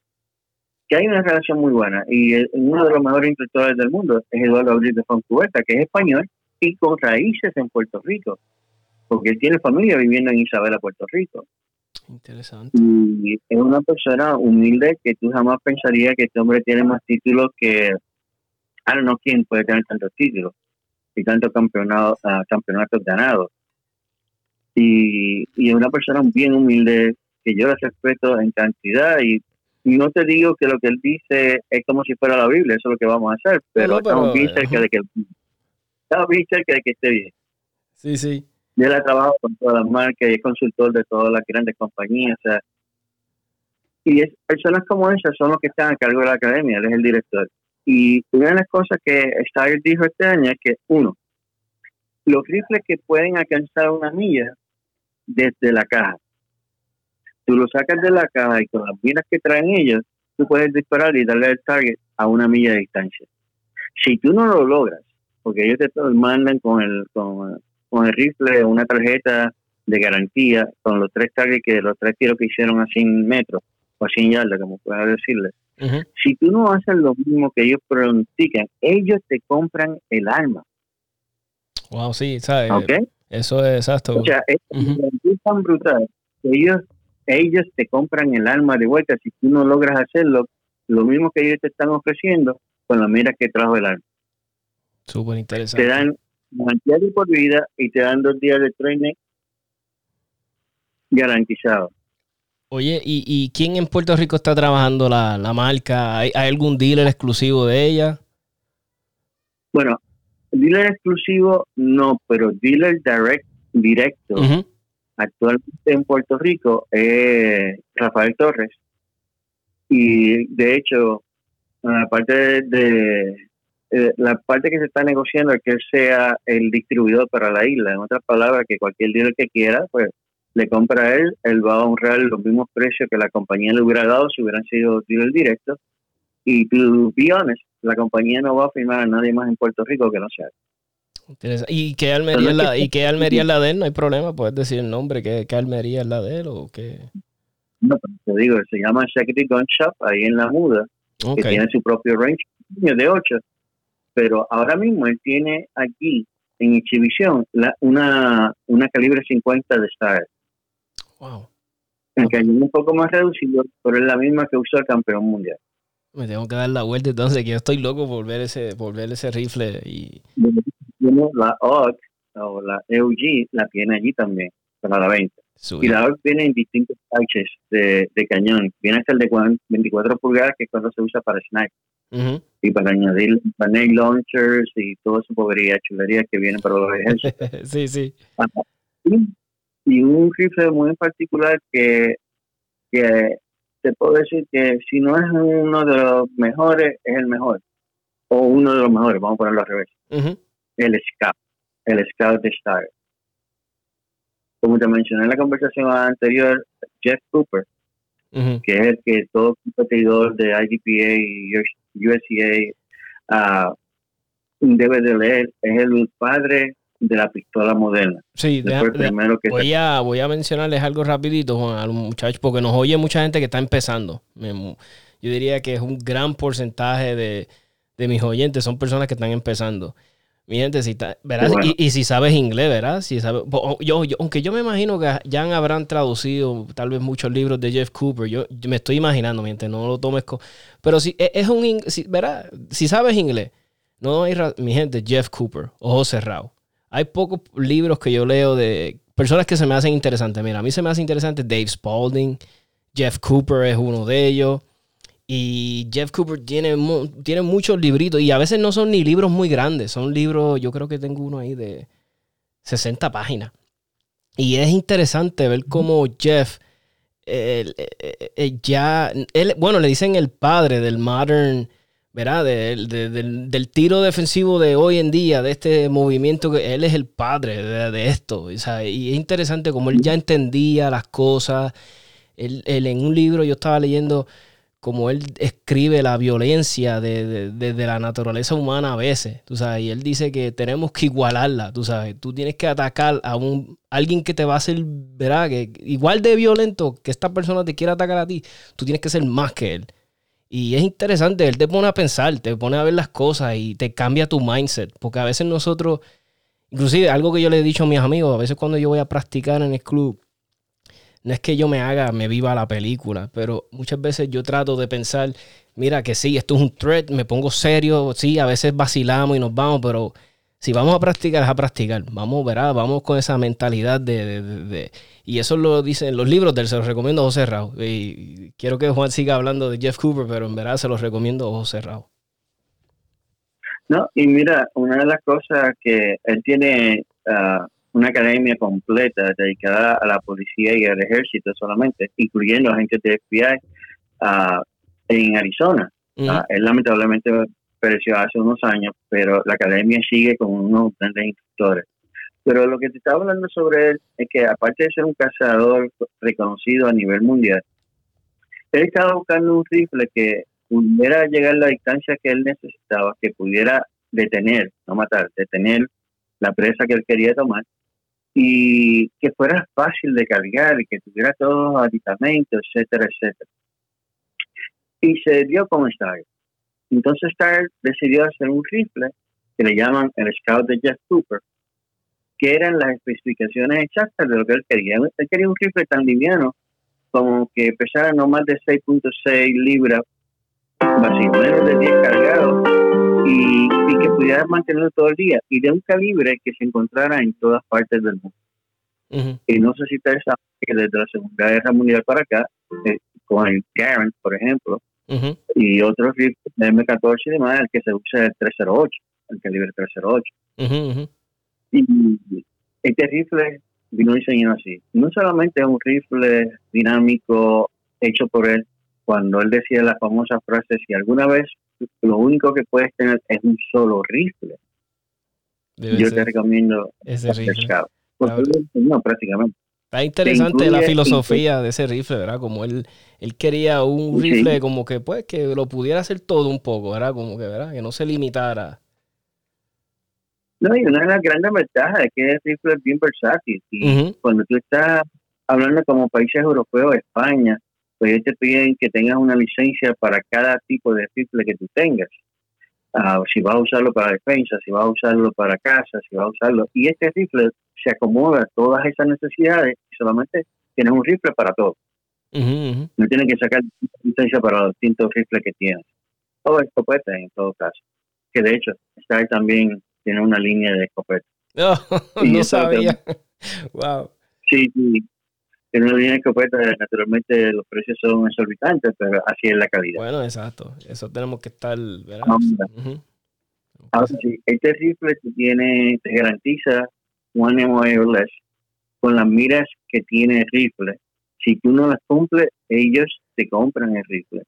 que hay una relación muy buena. Y uno de los mejores instructores del mundo es Eduardo Abril de Foncuberta, que es español y con raíces en Puerto Rico, porque él tiene familia viviendo en Isabela, Puerto Rico. Interesante. Y es una persona humilde que tú jamás pensarías que este hombre tiene más títulos que. Don't know quién puede tener tantos títulos y tantos campeonatos, ah, campeonatos ganados. Y, y es una persona bien humilde que yo la respeto en cantidad y no te digo que lo que él dice es como si fuera la Biblia, eso es lo que vamos a hacer, pero, no, estamos bien cerca de que estamos bien cerca de que esté bien. Sí, sí. Y él ha trabajado con todas las marcas y es consultor de todas las grandes compañías. O sea, y es, personas como esas son los que están a cargo de la academia, él es el director. Y una de las cosas que Steyer dijo este año es que, uno, los rifles que pueden alcanzar una milla desde la caja. Tú lo sacas de la caja y con las miras que traen ellos, tú puedes disparar y darle el target a una milla de distancia. Si tú no lo logras, porque ellos te mandan con el, con, con el rifle una tarjeta de garantía con los tres targets que los tres tiros que hicieron a 100 metros o a 100 yardas, como pueda decirle. Si tú no haces lo mismo que ellos pronostican, ellos te compran el arma. Wow, sí, ¿sabes? ¿Ok? Eso es exacto. O sea, es, tan brutal que ellos, ellos te compran el arma de vuelta. Si tú no logras hacerlo, lo mismo que ellos te están ofreciendo con la mira que trajo el arma. Súper interesante. Te dan de por vida y te dan dos días de training garantizado. Oye, ¿y, ¿y quién en Puerto Rico está trabajando la, marca? ¿Hay, algún dealer exclusivo de ella? Bueno, dealer exclusivo no, pero dealer direct, directo actualmente en Puerto Rico es Rafael Torres. Y de hecho, la parte de, eh, la parte que se está negociando es que él sea el distribuidor para la isla. En otras palabras, que cualquier dealer que quiera, pues le compra a él, él va a honrar los mismos precios que la compañía le hubiera dado si hubieran sido dealer directo. Y be la compañía no va a firmar a nadie más en Puerto Rico que no sea ¿Y qué Almería, es la, ¿y qué Almería es la de él? No hay problema, puedes decir el nombre, ¿qué, qué Almería es la de él o qué? No, te digo, se llama Security Gun Shop, ahí en La Muda, que tiene su propio range de 8. Pero ahora mismo él tiene aquí en exhibición la, una, una calibre 50 de Star. Wow. El cañón un poco más reducido, pero es la misma que usó el campeón mundial. Me tengo que dar la vuelta entonces, que yo estoy loco por ver ese, por ver ese rifle. y La OG o la EUG la tiene allí también, para la venta. Y la OG viene en distintos pouches de, de, cañón. Viene hasta el de 24 pulgadas, que es cuando se usa para sniper. Y para añadir panel launchers y toda su povería, chulería que viene para los ejércitos. sí, sí y un rifle muy en particular que, que te puedo decir que si no es uno de los mejores, es el mejor. O uno de los mejores, vamos a ponerlo al revés. El Scout, el Scout de Star. Como te mencioné en la conversación anterior, Jeff Cooper, que es el que todo competidor de IDPA y USCA uh, debe de leer, es el padre de la pistola moderna. Sí, voy, a, voy a mencionarles algo rapidito, Juan, a los muchachos, porque nos oye mucha gente que está empezando. Yo diría que es un gran porcentaje de, mis oyentes, son personas que están empezando. Mi gente, si Y, si sabes inglés, ¿verdad? Si sabes, yo, aunque yo me imagino que ya habrán traducido tal vez muchos libros de Jeff Cooper, yo, me estoy imaginando, mi gente, no lo tomes con... Pero si e, es un... Si, ¿verdad? Si sabes inglés, no hay... Mi gente, Jeff Cooper, ojo cerrado hay pocos libros que yo leo de personas que se me hacen interesantes. Mira, a mí se me hace interesante Dave Spalding, Jeff Cooper es uno de ellos. Y Jeff Cooper tiene, tiene muchos libritos y a veces no son ni libros muy grandes, son libros, yo creo que tengo uno ahí de 60 páginas. Y es interesante ver cómo Jeff ya, él, bueno, le dicen el padre del modern ¿verdad? del, tiro defensivo de hoy en día, de este movimiento, que él es el padre de, esto. Y es interesante como él ya entendía las cosas. Él, en un libro yo estaba leyendo como él escribe la violencia de, la naturaleza humana a veces, tú sabes, y él dice que tenemos que igualarla, tú sabes, tú tienes que atacar a un alguien que te va a hacer. Que igual de violento que esta persona te quiera atacar a ti, tú tienes que ser más que él. Y es interesante, él te pone a pensar, te pone a ver las cosas y te cambia tu mindset. Porque a veces nosotros, inclusive algo que yo le he dicho a mis amigos, a veces cuando yo voy a practicar en el club, no es que yo me haga, me viva la película, pero muchas veces yo trato de pensar, mira que sí, esto es un threat, me pongo serio, sí, a veces vacilamos y nos vamos, pero si vamos a practicar, es a practicar. Vamos, verá, vamos con esa mentalidad de, Y eso lo dicen los libros del, se los recomiendo a José Rao. Y quiero que Juan siga hablando de Jeff Cooper, pero en verdad se los recomiendo a José Rao. No, y mira, una de las cosas que él tiene ah, una academia completa dedicada a la policía y al ejército solamente, incluyendo agentes de FBI ah, en Arizona. Ah, él lamentablemente pereció hace unos años, pero la academia sigue con unos grandes instructores. Pero lo que te estaba hablando sobre él es que aparte de ser un cazador reconocido a nivel mundial, él estaba buscando un rifle que pudiera llegar a la distancia que él necesitaba, que pudiera detener, no matar, detener la presa que él quería tomar y que fuera fácil de cargar y que tuviera todos los aditamentos, etcétera, etcétera. Y se dio como Star. Entonces Star decidió hacer un rifle que le llaman el Scout de Jeff Cooper, que eran las especificaciones exactas de lo que él quería. Él quería un rifle tan liviano como que pesara no más de 6.6 libras vacío, menos de 10 cargados y, que pudiera mantenerlo todo el día y de un calibre que se encontrara en todas partes del mundo. Y no sé si ustedes saben que desde la Segunda Guerra Mundial para acá, eh, con el Garand, por ejemplo, y otros rifles de M14 y demás, el que se usa es el 308, el calibre 308. Y este rifle vino diseñado así. No solamente es un rifle dinámico hecho por él, cuando él decía la famosa frase, si alguna vez lo único que puedes tener es un solo rifle, yo te recomiendo ese rifle. No, prácticamente. Está interesante la filosofía de ese rifle, ¿verdad? Como él, él quería un rifle como que pues que lo pudiera hacer todo un poco, ¿verdad? Como que, ¿verdad? Que no se limitara. No, y una de las grandes ventajas es que el rifle es bien versátil. Y cuando tú estás hablando como países europeos, España, pues ellos te piden que tengas una licencia para cada tipo de rifle que tú tengas. Ah, si vas a usarlo para defensa, si vas a usarlo para casa, si vas a usarlo. Y este rifle se acomoda a todas esas necesidades y solamente tienes un rifle para todo. No tienes que sacar licencia para los distintos rifles que tienes. O escopeta en todo caso. Que de hecho, está también tiene una línea de escopeta. no sabía. wow. Sí, sí. Tiene una de escopeta, naturalmente los precios son exorbitantes, pero así es la calidad. Bueno, exacto. Eso tenemos que estar, ¿verdad? Ahora sí, este rifle te, tiene, te garantiza one wireless con las miras que tiene el rifle. Si tú no las cumples, ellos te compran el rifle.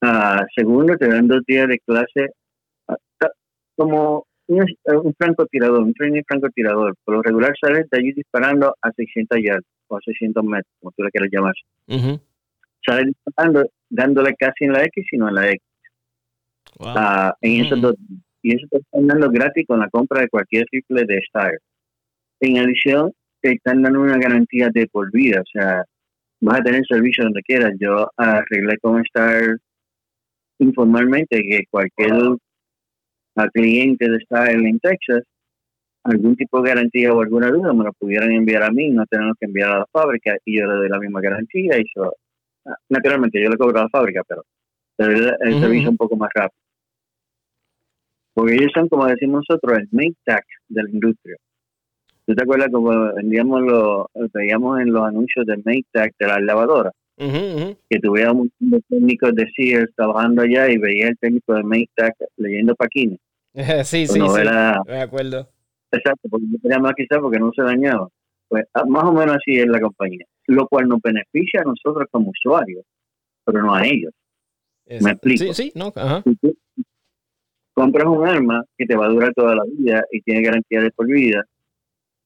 Ah, segundo, te dan dos días de clase ah, como un, un francotirador, un training francotirador. Por lo regular sales de allí disparando a 600 yardas o a 600 metros, como tú le quieras llamar. Sales disparando, dándole casi en la X, sino en la X. Ah, en esos dos, y eso te están dando gratis con la compra de cualquier rifle de Star. En adición, te están dando una garantía de por vida, o sea, vas a tener servicio donde quieras. Yo arreglé con Star informalmente que cualquier al cliente de estar en Texas algún tipo de garantía o alguna duda me lo pudieran enviar a mí, no tenemos que enviar a la fábrica y yo le doy la misma garantía y ah, naturalmente yo le cobro a la fábrica, pero el, el servicio un poco más rápido. Porque ellos son, como decimos nosotros, el make tag de la industria. ¿Tú te acuerdas como vendíamos lo, veíamos en los anuncios de make tag de las lavadoras? que tuviera un técnicos de Sears trabajando allá y veía el técnico de Maytag leyendo paquines. sí, sí, sí, me acuerdo. Exacto, porque no tenía más quizás porque no se dañaba. Pues ah, más o menos así es la compañía, lo cual nos beneficia a nosotros como usuarios, pero no a ellos. Me explico. Sí, sí, no, ajá. compras un arma que te va a durar toda la vida y tiene garantía de por vida,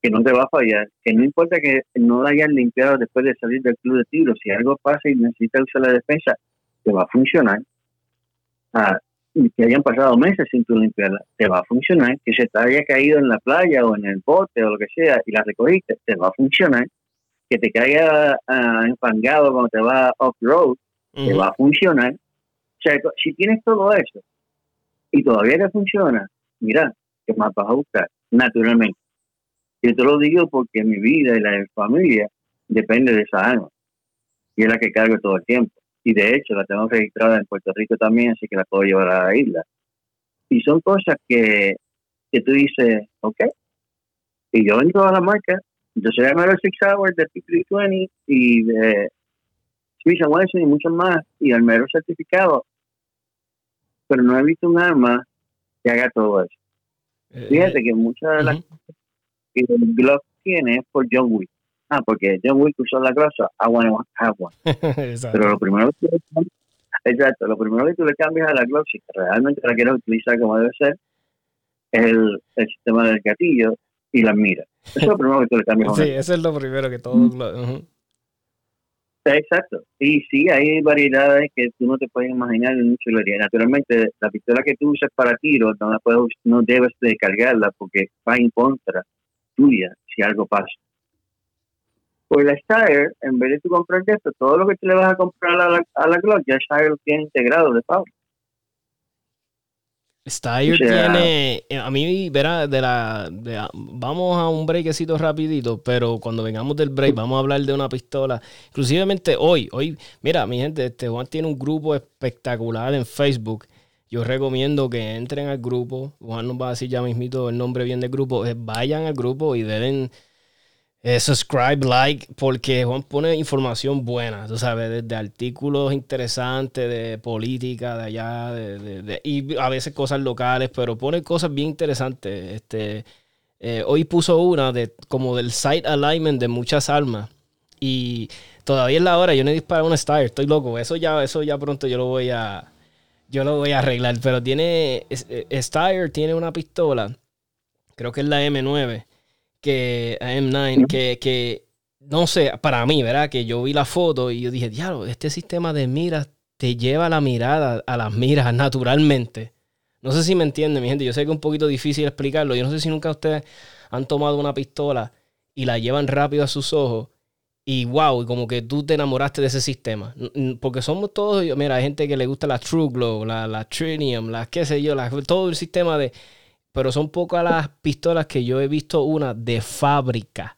que no te va a fallar, que no importa que no la hayan limpiado después de salir del club de tiro, si algo pasa y necesitas usar la defensa, te va a funcionar. Ah, que hayan pasado meses sin tu limpiarla, te va a funcionar. Que se te haya caído en la playa o en el bote o lo que sea y la recogiste, te va a funcionar. Que te caiga uh, enfangado cuando te va off-road, te va a funcionar. O sea, si tienes todo eso y todavía te funciona, mira, ¿qué más vas a buscar? Naturalmente. Yo te lo digo porque mi vida y la de mi familia depende de esa arma. Y es la que cargo todo el tiempo. Y de hecho la tengo registrada en Puerto Rico también, así que la puedo llevar a la isla. Y son cosas que, que tú dices, ok. Y yo en todas las marcas, yo soy el Six Hours de P320 y de Smith Wesson y muchos más, y el mero certificado. Pero no he visto un arma que haga todo eso. Eh, Fíjate que muchas de las que el Glock tiene es por John Wick. Ah, porque John Wick usó la want to have one. Pero lo primero que tú le exacto, lo primero que tú le cambias a la Glock, si realmente la quieres utilizar como debe ser, es el, el sistema del gatillo y las miras. Eso es lo primero que tú le cambias. sí, eso es lo primero que todo... Exacto. Y sí, hay variedades que tú no te puedes imaginar en mucho Naturalmente, la pistola que tú usas para tiro no, la puedes, no debes de cargarla porque va en contra tuya si algo pasa. Pues la Steyr, en vez de tú comprar esto, todo lo que tú le vas a comprar a la, a la Glock, ya Steyr lo tiene integrado de fábrica. Steyr tiene, eh, a mí, verá, de la, vamos a un breakcito rapidito, pero cuando vengamos del break vamos a hablar de una pistola. Inclusivemente hoy, hoy, mira, mi gente, este Juan tiene un grupo espectacular en Facebook. Yo recomiendo que entren al grupo. Juan nos va a decir ya mismito el nombre bien del grupo. Vayan al grupo y den eh, subscribe, like, porque Juan pone información buena, tú sabes, desde artículos interesantes de política de allá, de, y a veces cosas locales, pero pone cosas bien interesantes. Este, eh, hoy puso una de como del site alignment de muchas armas y todavía es la hora, yo no he disparado una Star, estoy loco, eso ya, eso ya pronto yo lo voy a, yo lo voy a arreglar, pero tiene, Star tiene una pistola, creo que es la M9 que M9, que, que, no sé, para mí, ¿verdad? Que yo vi la foto y yo dije, diablo, este sistema de miras te lleva la mirada a las miras naturalmente. No sé si me entienden, mi gente. Yo sé que es un poquito difícil explicarlo. Yo no sé si nunca ustedes han tomado una pistola y la llevan rápido a sus ojos y wow, como que tú te enamoraste de ese sistema. Porque somos todos, mira, hay gente que le gusta la True Glow, la, la Trinium, la qué sé yo, todo el sistema de pero son pocas las pistolas que yo he visto una de fábrica.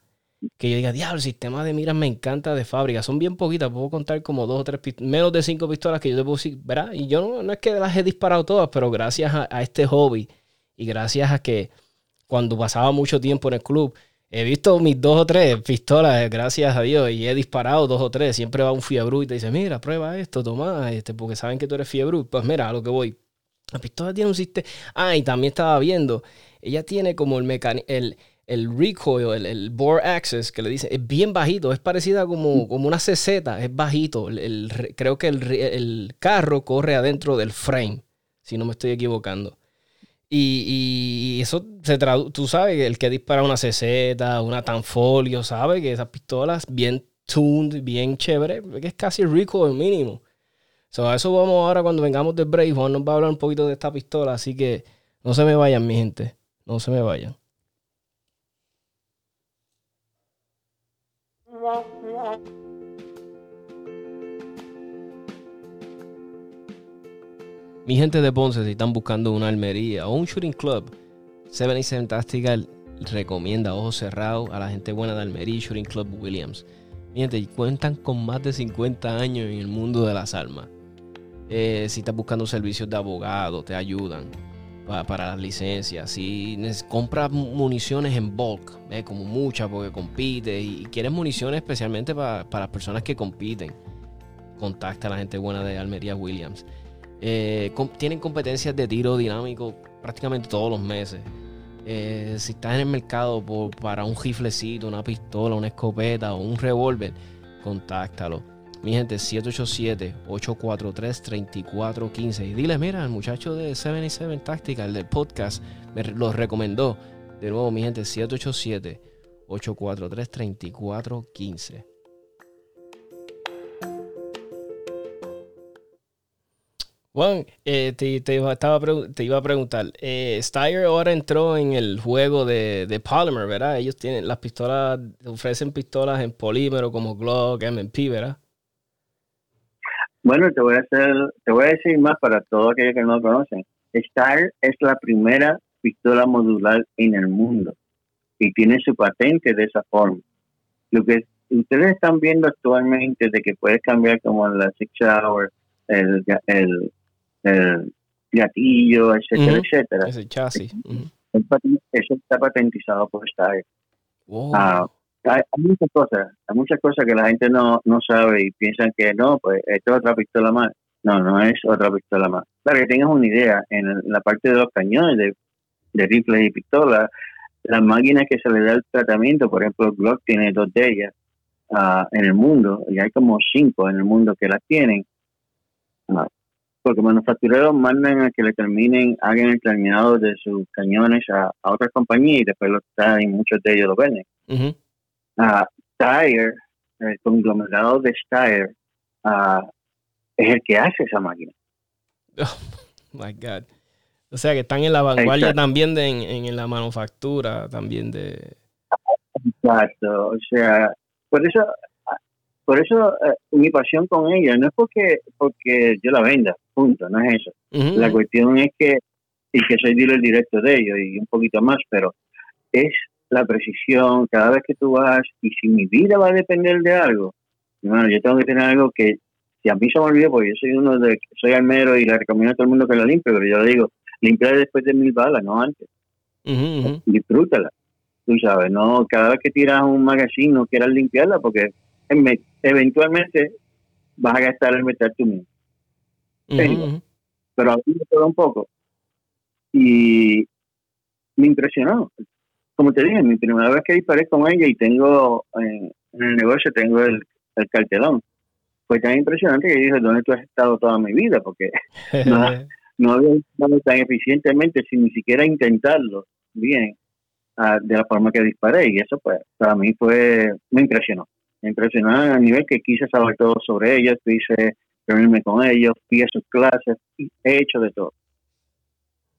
Que yo diga, diablo, el sistema de miras me encanta de fábrica. Son bien poquitas, puedo contar como dos o tres menos de cinco pistolas que yo te puedo decir, ¿verdad? Y yo no, es que las he disparado todas, pero gracias a, este hobby y gracias a que cuando pasaba mucho tiempo en el club, he visto mis dos o tres pistolas, gracias a Dios, y he disparado dos o tres. Siempre va un fiebre y te dice, mira, prueba esto, toma, este, porque saben que tú eres fiebre. Pues mira, a lo que voy. La pistola tiene un sistema. Ah, y también estaba viendo. Ella tiene como el el, el recoil, el, el, bore access, que le dice, es bien bajito, es parecida como, como una CZ, es bajito. El, creo que el, carro corre adentro del frame, si no me estoy equivocando. Y, y eso se traduce, tú sabes, el que dispara una CZ, una Tanfolio, sabe que esas pistolas bien tuned, bien chévere, que es casi recoil mínimo. So, a eso vamos ahora cuando vengamos de break. Juan nos va a hablar un poquito de esta pistola, así que no se me vayan, mi gente. No se me vayan. Mi gente de Ponce, si están buscando una almería o un shooting club, 77 Tactical recomienda ojos cerrados a la gente buena de Almería Shooting Club Williams. Mi gente, cuentan con más de 50 años en el mundo de las armas. Eh, si estás buscando servicios de abogado, te ayudan para, las licencias. Si compras municiones en bulk, como muchas porque compite y, quieres municiones especialmente para, las personas que compiten, contacta a la gente buena de Almería Williams. Eh, tienen competencias de tiro dinámico prácticamente todos los meses. Eh, si estás en el mercado para un riflecito, una pistola, una escopeta o un revólver, contáctalo. Mi gente, 787-843-3415. Y dile, mira, el muchacho de 77 Tactical del podcast me los recomendó. De nuevo, mi gente, 787-843-3415. Juan, eh, te, iba, te, iba, a preguntar, eh, ahora entró en el juego de, de, Polymer, ¿verdad? Ellos tienen las pistolas, ofrecen pistolas en polímero como Glock, M&P, ¿verdad? Bueno, te voy a hacer, te voy a decir más para todos aquellos que no lo conocen. Star es la primera pistola modular en el mundo y tiene su patente de esa forma. Lo que ustedes están viendo actualmente de que puedes cambiar como la Six Hour, el, el, el gatillo, etcétera, etcétera. Ese chasis. Eso está patentizado por Star. Ah, hay, muchas cosas, hay muchas cosas que la gente no, no sabe y piensan que no, pues esto es otra pistola más. No, no es otra pistola más. Para que tengas una idea, en la parte de los cañones de, rifles y pistolas, las máquinas que se le da el tratamiento, por ejemplo, Glock tiene dos de ellas uh, en el mundo, y hay como cinco en el mundo que las tienen. Uh, porque manufactureros mandan a que le terminen, hagan el terminado de sus cañones a, otras compañías y después los traen, muchos de ellos lo venden. Uh, el conglomerado de Steyr, uh, es el que hace esa máquina. Oh, my God. O sea que están en la vanguardia también de, en, la manufactura, también de... Exacto, o sea, por eso, por eso eh, mi pasión con ella no es porque porque yo la venda, punto, no es eso. La cuestión es que y que soy dealer directo de ellos y un poquito más, pero es la precisión cada vez que tú vas y si mi vida va a depender de algo, bueno, yo tengo que tener algo que si a mí se me olvida, porque yo soy uno de soy almero y le recomiendo a todo el mundo que la limpie, pero yo le digo, limpiar después de mil balas, no antes. Disfrútala, tú sabes, no cada vez que tiras un magazine no quieras limpiarla porque eventualmente vas a gastar el metal tú mismo. Pero a mí me un poco y me impresionó. Como te dije, mi primera vez que disparé con ella y tengo en, el negocio tengo el, cartelón. Fue tan impresionante que dije, ¿dónde tú has estado toda mi vida? Porque no, había estado tan eficientemente sin ni siquiera intentarlo bien ah, de la forma que disparé. Y eso pues para mí fue, me impresionó. Me impresionó a nivel que quise saber todo sobre ella, quise reunirme con ellos, fui sus clases, he hecho de todo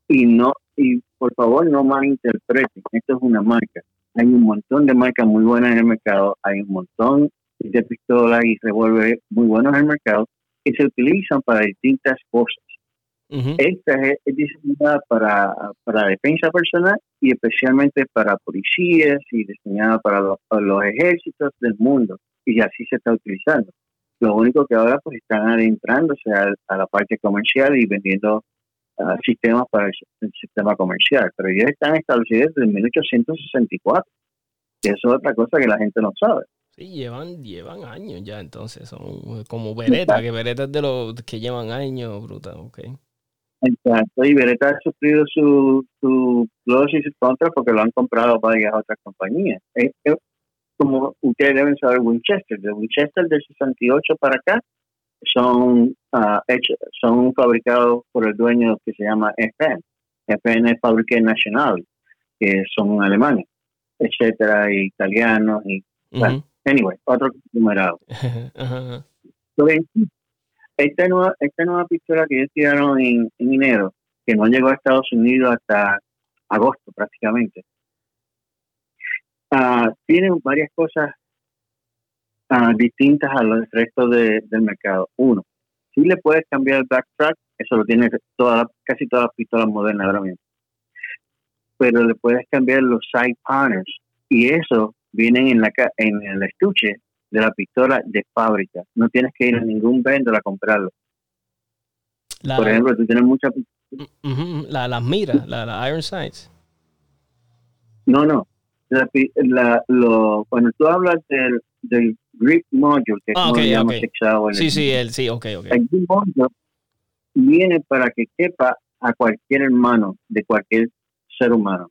y no y por favor no malinterpreten, esto es una marca. Hay un montón de marcas muy buenas en el mercado, hay un montón de pistolas y revólveres muy buenos en el mercado que se utilizan para distintas cosas. Esta es, diseñada para, para defensa personal y especialmente para policías y diseñada para los, ejércitos del mundo y así se está utilizando. Lo único que ahora pues están adentrándose a la parte comercial y vendiendo sistemas para el, sistema comercial, pero ellos están establecidos desde 1864. Y eso es otra cosa que la gente no sabe. Sí, llevan, llevan años ya, entonces son como Beretta, que Beretta es de los que llevan años, bruta, ok. Exacto, y Beretta ha sufrido su, su pros y sus contras porque lo han comprado varias otras compañías. como ustedes deben saber, Winchester, de Winchester del 68 para acá, son uh, hechos, son fabricados por el dueño que se llama FN. FN es Fábrica Nacional, que son alemanes, etcétera, italianos y anyway, otro numerado. esta nueva, esta nueva pistola que ellos tiraron en, en enero, que no llegó a Estados Unidos hasta agosto prácticamente, uh, tiene varias cosas uh, distintas al resto de, del mercado. Uno, si le puedes cambiar el backtrack, eso lo tiene toda, casi todas las pistolas modernas ahora mismo. Pero le puedes cambiar los side partners y eso vienen en la en el estuche de la pistola de fábrica. No tienes que ir a ningún vendedor a comprarlo. Por ejemplo, tú tienes muchas la, las miras, la, la Iron Sights. No, no. La, lo, cuando tú hablas del, del grip module, que ah, okay, okay. Sí, sí, el, sí, ok, ok. El grip module viene para que quepa a cualquier hermano de cualquier ser humano.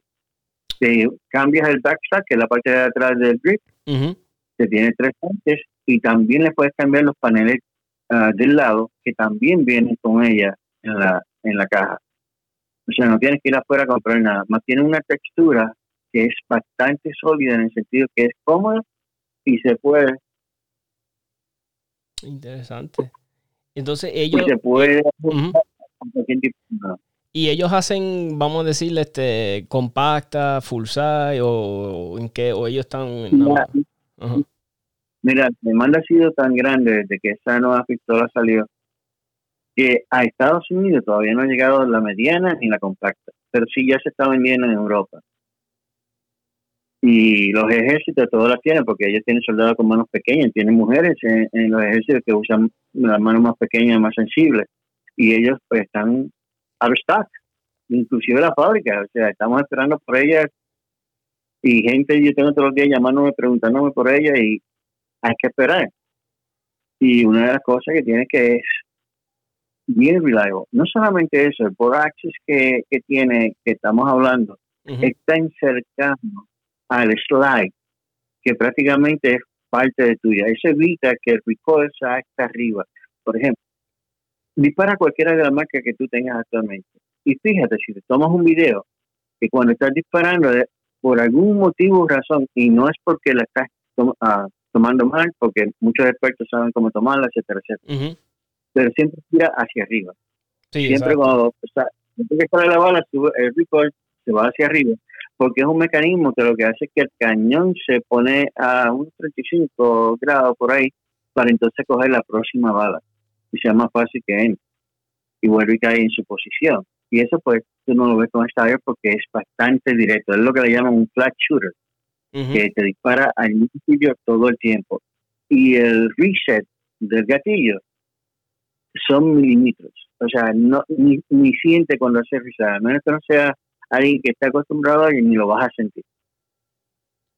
Te cambias el backstack, que es la parte de atrás del grip, que tiene tres partes, y también le puedes cambiar los paneles uh, del lado, que también vienen con ella en la, en la caja. O sea, no tienes que ir afuera a comprar nada, más tiene una textura que es bastante sólida en el sentido que es cómoda y se puede. Interesante. Entonces ellos... Y se puede... Y ellos hacen, vamos a decirle, este, compacta, full size, o, en qué, o ellos están... Mira, la demanda ha sido tan grande desde que esa nueva pistola salió, que a Estados Unidos todavía no ha llegado la mediana ni la compacta, pero sí ya se está vendiendo en Europa. Y los ejércitos todos las tienen, porque ellos tienen soldados con manos pequeñas, tienen mujeres en, los ejércitos que usan las manos más pequeñas, más sensibles. Y ellos pues están out of stock, inclusive la fábrica. O sea, estamos esperando por ellas. Y gente, yo tengo todos los días llamándome, preguntándome por ella y hay que esperar. Y una de las cosas que tiene que es bien reliable. No solamente eso, el por access que, que tiene, que estamos hablando, está en cercano al slide, que prácticamente es parte de tuya. Eso evita que el recoil sea hasta arriba. Por ejemplo, dispara cualquiera de las marcas que tú tengas actualmente. Y fíjate, si te tomas un video, que cuando estás disparando, por algún motivo o razón, y no es porque la estás ah, tomando mal, porque muchos expertos saben cómo tomarla, etcétera, etcétera. Pero siempre tira hacia arriba. siempre cuando, o sea, que sale la bala, el recoil se va hacia arriba porque es un mecanismo que lo que hace es que el cañón se pone a unos 35 grados por ahí para entonces coger la próxima bala y sea más fácil que entre y vuelve y cae en su posición. Y eso pues tú no lo ves con esta aire porque es bastante directo. Es lo que le llaman un flat shooter, que te dispara al mismo sitio todo el tiempo. Y el reset del gatillo son milímetros. O sea, no ni, siente cuando hace reset, a menos que no sea alguien que está acostumbrado y ni lo vas a sentir.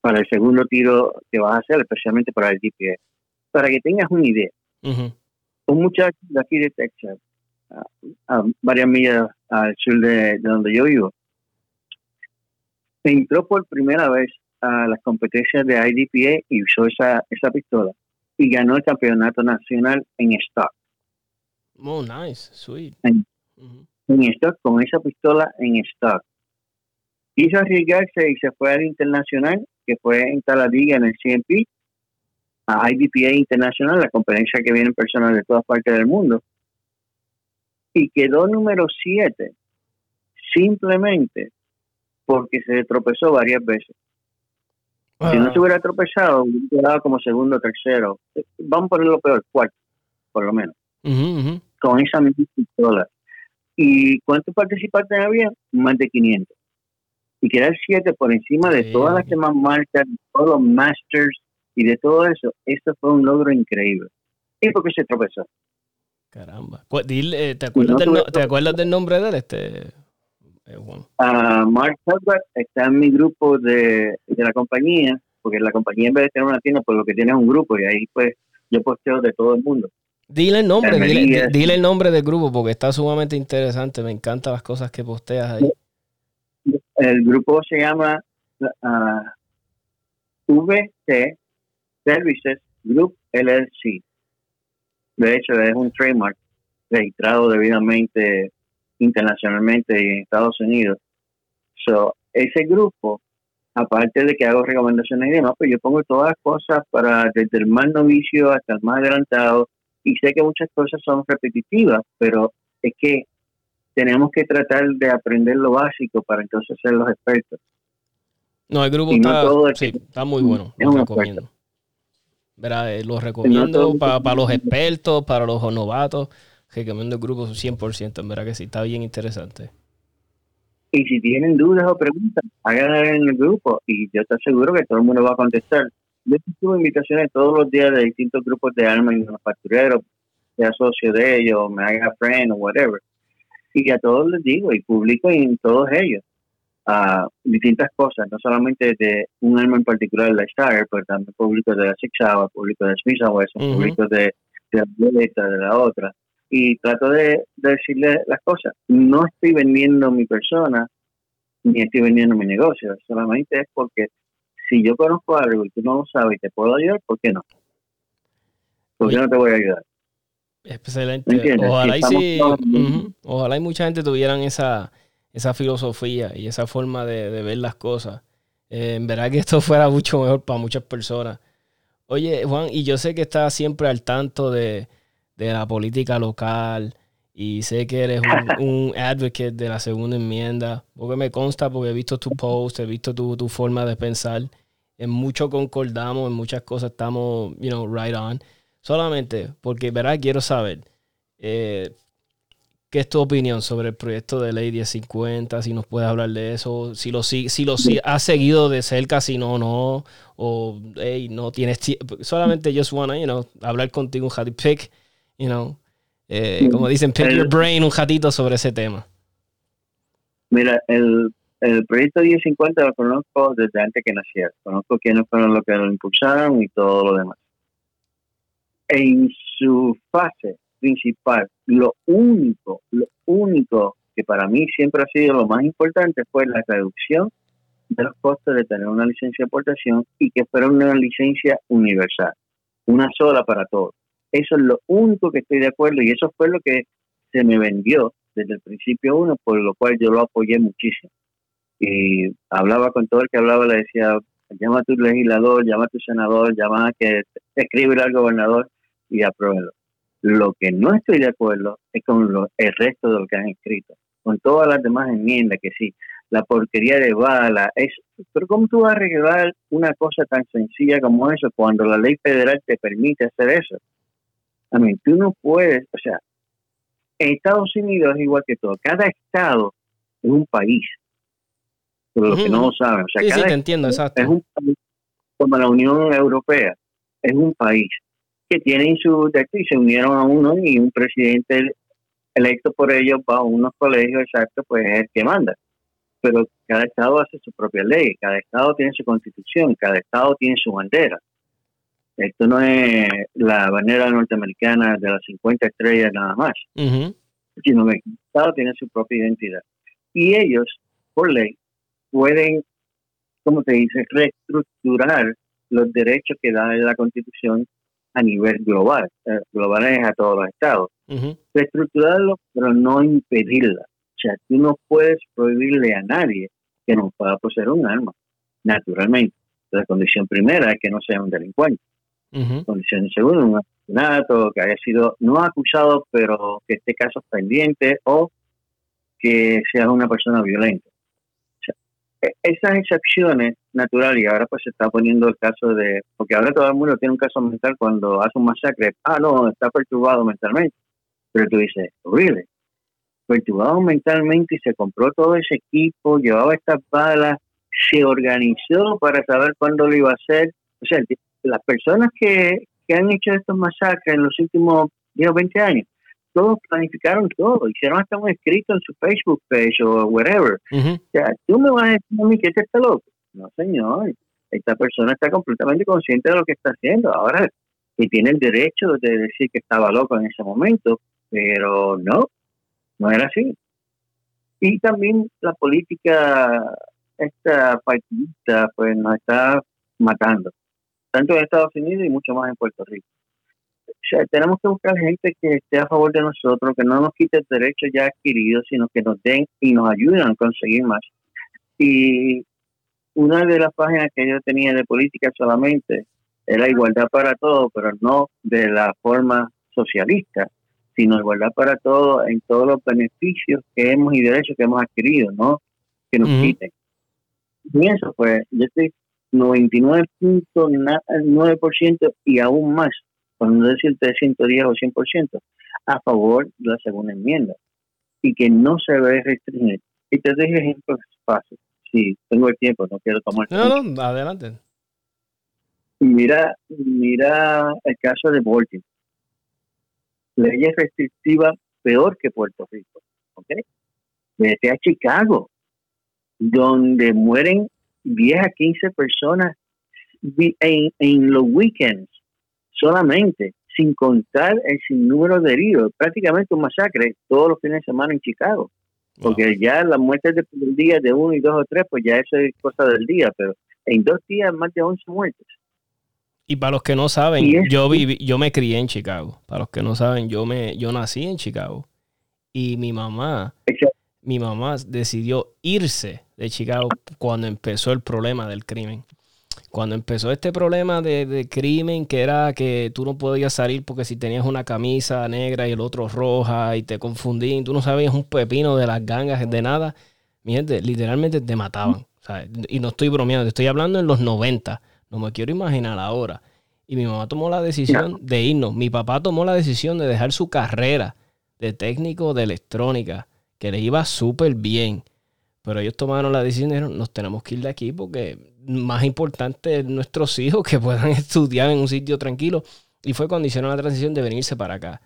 Para el segundo tiro que vas a hacer, especialmente para el GPS. Para que tengas una idea. Un muchacho de aquí de Texas a, varias millas al sur de, donde yo vivo, entró por primera vez a las competencias de IDPA y usó esa, esa pistola y ganó el campeonato nacional en stock. Oh, nice, sweet. En, stock, con esa pistola en stock. Quiso arriesgarse y se fue al internacional, que fue en Talladega, en el CMP, a IDPA Internacional, la competencia que vienen personas de todas partes del mundo y quedó número 7 simplemente porque se tropezó varias veces. Si no se hubiera tropezado, hubiera quedado como segundo tercero. Vamos a ponerlo peor, cuarto, por lo menos. Con esa misma pistola. ¿Y cuántos participantes había? Más de 500. Y quedar 7 por encima de todas las demás marcas, de todos los masters y de todo eso, esto fue un logro increíble. ¿Y por qué se tropezó? Caramba. Eh, ¿te, acuerdas del, ¿Te acuerdas del nombre de él, este, Juan? Uh, Mark Talbot está en mi grupo de, de, la compañía, porque la compañía en vez de tener una tienda, pues lo que tiene es un grupo y ahí pues yo posteo de todo el mundo. Dile el nombre, dile, el nombre del grupo porque está sumamente interesante. Me encantan las cosas que posteas ahí. El grupo se llama uh, VT Services Group LLC. De hecho, es un trademark registrado debidamente internacionalmente y en Estados Unidos. So, ese grupo, aparte de que hago recomendaciones y demás, pues yo pongo todas las cosas para desde el más novicio hasta el más adelantado y sé que muchas cosas son repetitivas, pero es que tenemos que tratar de aprender lo básico para entonces ser los expertos. No, el grupo está, está muy bueno. Es un recomiendo. ¿verdad? Eh, lo recomiendo para los expertos, para los novatos. Recomiendo el grupo 100%, en verdad que sí, está bien interesante. Y si tienen dudas o preguntas, háganlas en el grupo y yo estoy seguro que todo el mundo va a contestar. Yo tuve invitaciones todos los días de distintos grupos de armas y manufactureros, sea socio de ellos, me haga friend o whatever. Y a todos les digo y publico en todos ellos a distintas cosas, no solamente de un arma en particular, la Star, pero también público de la Six público de Smith Wesson, público de, de la de la otra. Y trato de, decirle las cosas. No estoy vendiendo mi persona, ni estoy vendiendo mi negocio, solamente es porque si yo conozco algo y tú no lo sabes y te puedo ayudar, ¿por qué no? ¿Por qué no te voy a ayudar? Excelente. Ojalá, y sí, ojalá y mucha gente tuvieran esa esa filosofía y esa forma de, ver las cosas. Eh, en verdad que esto fuera mucho mejor para muchas personas. Oye, Juan, y yo sé que estás siempre al tanto de, la política local y sé que eres un, advocate de la segunda enmienda, porque me consta, porque he visto tu post, he visto tu, tu forma de pensar. En mucho concordamos, en muchas cosas estamos, you know, right on. Solamente porque, ¿verdad? Quiero saber, eh, ¿Qué es tu opinión sobre el proyecto de ley 1050? Si nos puedes hablar de eso, si lo, si, si lo has seguido de cerca, si no, no, o hey, no tienes tiempo. Solamente just wanna, you know, hablar contigo un ratito, pick, you know, eh, como dicen, pick your brain un ratito sobre ese tema. Mira, el, el proyecto 1050 lo conozco desde antes que naciera. Conozco quiénes fueron los que lo impulsaron y todo lo demás. En su fase principal, lo único, lo único que para mí siempre ha sido lo más importante fue la reducción de los costos de tener una licencia de exportación y que fuera una licencia universal, una sola para todos. Eso es lo único que estoy de acuerdo y eso fue lo que se me vendió desde el principio uno, por lo cual yo lo apoyé muchísimo. Y hablaba con todo el que hablaba, le decía, llama a tu legislador, llama a tu senador, llama a que escribe al gobernador y apruébelo. Lo que no estoy de acuerdo es con el resto de lo que han escrito, con todas las demás enmiendas que sí, la porquería de bala. Es, pero ¿cómo tú vas a arreglar una cosa tan sencilla como eso cuando la ley federal te permite hacer eso? A mí, tú no puedes, o sea, en Estados Unidos es igual que todo. Cada estado es un país. Por los que no lo saben. O sea, Sí, sí, te entiendo, exacto. es un país como la Unión Europea, es un país que tienen su texto y se unieron a uno y un presidente electo por ellos a unos colegios exactos, pues es el que manda. Pero cada estado hace su propia ley, cada estado tiene su constitución, cada estado tiene su bandera. Esto no es la bandera norteamericana de las 50 estrellas nada más sino que el Estado tiene su propia identidad. Y ellos, por ley, pueden, como te dice, reestructurar los derechos que da la Constitución a nivel global. Eh, global es a todos los estados. Ujú. Reestructurarlo, pero no impedirla. O sea, tú no puedes prohibirle a nadie que no pueda poseer un arma, naturalmente. La condición primera es que no sea un delincuente Ujú. condición segunda, un asesinato, que haya sido no acusado, pero que esté caso pendiente o que sea una persona violenta. E- esas excepciones naturales, y ahora pues se está poniendo el caso de, porque ahora todo el mundo tiene un caso mental cuando hace un masacre, ah, no, está perturbado mentalmente. Pero tú dices, really, perturbado mentalmente y se compró todo ese equipo, llevaba estas balas, se organizó para saber cuándo lo iba a hacer. O sea, las personas que, que han hecho estos masacres en los últimos 10 o 20 años, todos planificaron todo, hicieron hasta un escrito en su Facebook page o whatever. O sea, tú me vas a decir a mí que este está loco. No, señor. Esta persona está completamente consciente de lo que está haciendo. Ahora, que tiene el derecho de decir que estaba loco en ese momento, pero no, no era así. Y también la política, esta partidista, pues nos está matando, tanto en Estados Unidos y mucho más en Puerto Rico. Sea, tenemos que buscar gente que esté a favor de nosotros, que no nos quite derechos ya adquiridos, sino que nos den y nos ayuden a conseguir más. Y una de las páginas que yo tenía de política solamente era igualdad para todos, pero no de la forma socialista, sino igualdad para todos en todos los beneficios que hemos y derechos que hemos adquirido, no que nos quiten. Y eso, pues, yo estoy 99.9% y aún más, por no decir 310 o 100%, a favor de la segunda enmienda y que no se debe restringir. Y te doy ejemplos fáciles. Si tengo el tiempo, no quiero tomar. No, no, adelante. Mira, mira el caso de Baltimore. Leyes restrictivas peor que Puerto Rico. ¿ok? Vete a Chicago, donde mueren 10 a 15 personas en los weekends solamente, sin contar el sinnúmero de heridos. Prácticamente un masacre todos los fines de semana en Chicago. Porque ya las muertes de por día de uno y dos o tres, pues ya eso es cosa del día, pero en dos días más de 11 muertes. Y para los que no saben, es- yo viví, yo me crié en Chicago. Para los que no saben, yo me, yo nací en Chicago. Y mi mamá, Exacto. mi mamá decidió irse de Chicago cuando empezó el problema del crimen. Cuando empezó este problema de, crimen, que era que tú no podías salir porque si tenías una camisa negra y el otro roja y te confundían, tú no sabías un pepino de las gangas, de nada, mi gente, literalmente te mataban. Y no estoy bromeando, te estoy hablando en los 90. No me quiero imaginar ahora. Y mi mamá tomó la decisión de irnos. Mi papá tomó la decisión de dejar su carrera de técnico de electrónica, que le iba súper bien. Pero ellos tomaron la decisión y dijeron, nos tenemos que ir de aquí porque más importante es nuestros hijos que puedan estudiar en un sitio tranquilo. Y fue cuando hicieron la transición de venirse para acá.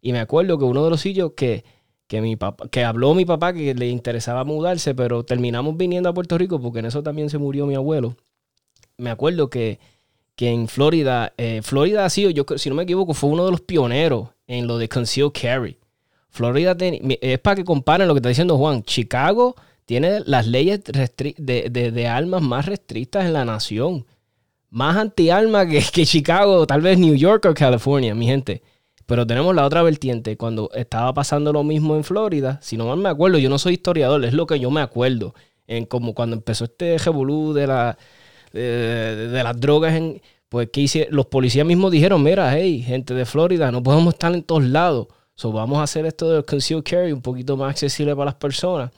Y me acuerdo que uno de los sitios que, que mi papá, que habló mi papá que le interesaba mudarse, pero terminamos viniendo a Puerto Rico porque en eso también se murió mi abuelo. Me acuerdo que, que en Florida, eh, Florida ha sido, yo si no me equivoco, fue uno de los pioneros en lo de concealed carry. Florida es para que comparen lo que está diciendo Juan. Chicago tiene las leyes de, de- de armas más restrictas en la nación. Más anti-armas que, que Chicago, tal vez New York o California, mi gente. Pero tenemos la otra vertiente. Cuando estaba pasando lo mismo en Florida, si no mal me acuerdo, yo no soy historiador, es lo que yo me acuerdo. En como cuando empezó este revolú de, la, de, de las drogas, en, pues que hice- los policías mismos dijeron, mira, hey, gente de Florida, no podemos estar en todos lados. So, vamos a hacer esto del concealed carry un poquito más accesible para las personas.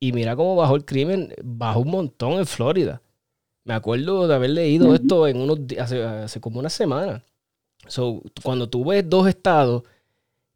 Y mira cómo bajó el crimen, bajó un montón en Florida. Me acuerdo de haber leído esto en unos hace, hace como una semana. So, cuando tú ves dos estados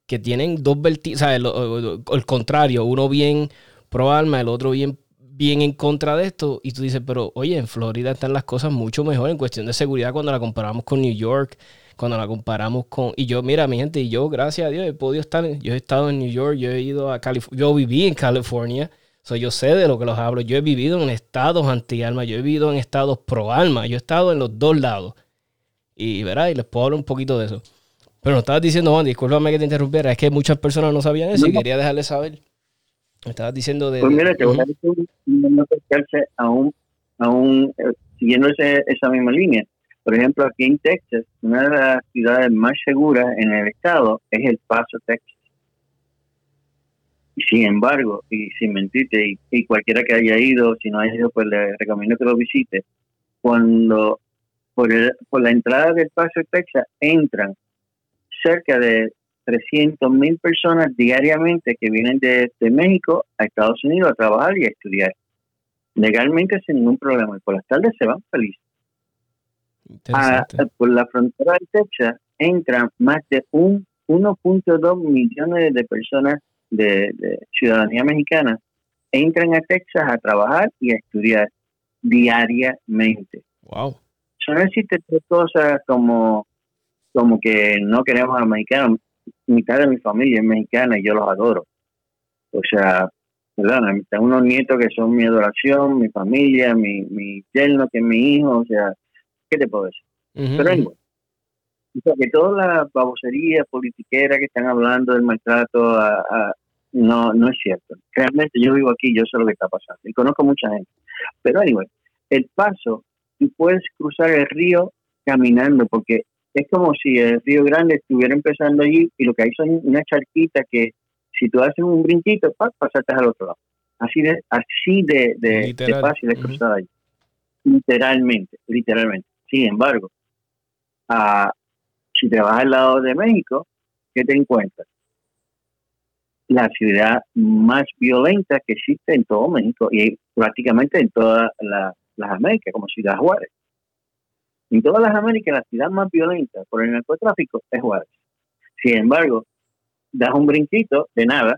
que tienen dos vertientes, o sea, el, contrario, uno bien pro alma, el otro bien, bien en contra de esto, y tú dices, pero oye, en Florida están las cosas mucho mejor en cuestión de seguridad cuando la comparamos con New York, cuando la comparamos con... Y yo, mira, mi gente, y yo, gracias a Dios, he podido estar, yo he estado en New York, yo he ido a California, yo viví en California, so, yo sé de lo que los hablo, yo he vivido en estados anti-alma, yo he vivido en estados pro-alma, yo he estado en los dos lados. Y verá, y les puedo hablar un poquito de eso. Pero nos estabas diciendo, Juan, discúlpame que te interrumpiera, es que muchas personas no sabían eso y quería dejarles saber. Me estabas diciendo de... Pues mira, te voy a decir, no aún, aún eh, siguiendo esa misma línea. Por ejemplo, aquí en Texas, una de las ciudades más seguras en el estado es El Paso, Texas. Sin embargo, y sin mentirte, y, cualquiera que haya ido, si no haya ido, pues le recomiendo que lo visite. Cuando por, por la entrada del Paso, Texas, entran cerca de 300 mil personas diariamente que vienen de, México a Estados Unidos a trabajar y a estudiar. Legalmente sin ningún problema. Y por las tardes se van felices. Ah, por la frontera de Texas entran más de 1.2 millones de personas de, ciudadanía mexicana. Entran a Texas a trabajar y a estudiar diariamente. Wow. no existe cosas como, como que no queremos a los mexicanos mitad de mi familia es mexicana y yo los adoro. O sea, Tengo unos nietos que son mi adoración, mi familia, mi, mi yerno que es mi hijo, o sea, ¿qué te puedo decir? Pero anyway, que toda la babosería politiquera que están hablando del maltrato no, no es cierto. Realmente yo vivo aquí, yo sé lo que está pasando y conozco mucha gente. Pero anyway, el paso, tú puedes cruzar el río caminando porque es como si el Río Grande estuviera empezando allí y lo que hay son una charquita que si tú haces un brinquito, pasaste al otro lado. Así de, así de, de, fácil de cruzar allí. Literalmente, literalmente. Sin embargo, uh, si te vas al lado de México, ¿qué te encuentras? La ciudad más violenta que existe en todo México y prácticamente en todas las Américas, como Ciudad Juárez. En todas las Américas, la ciudad más violenta por el narcotráfico es Juárez. Sin embargo, das un brinquito de nada,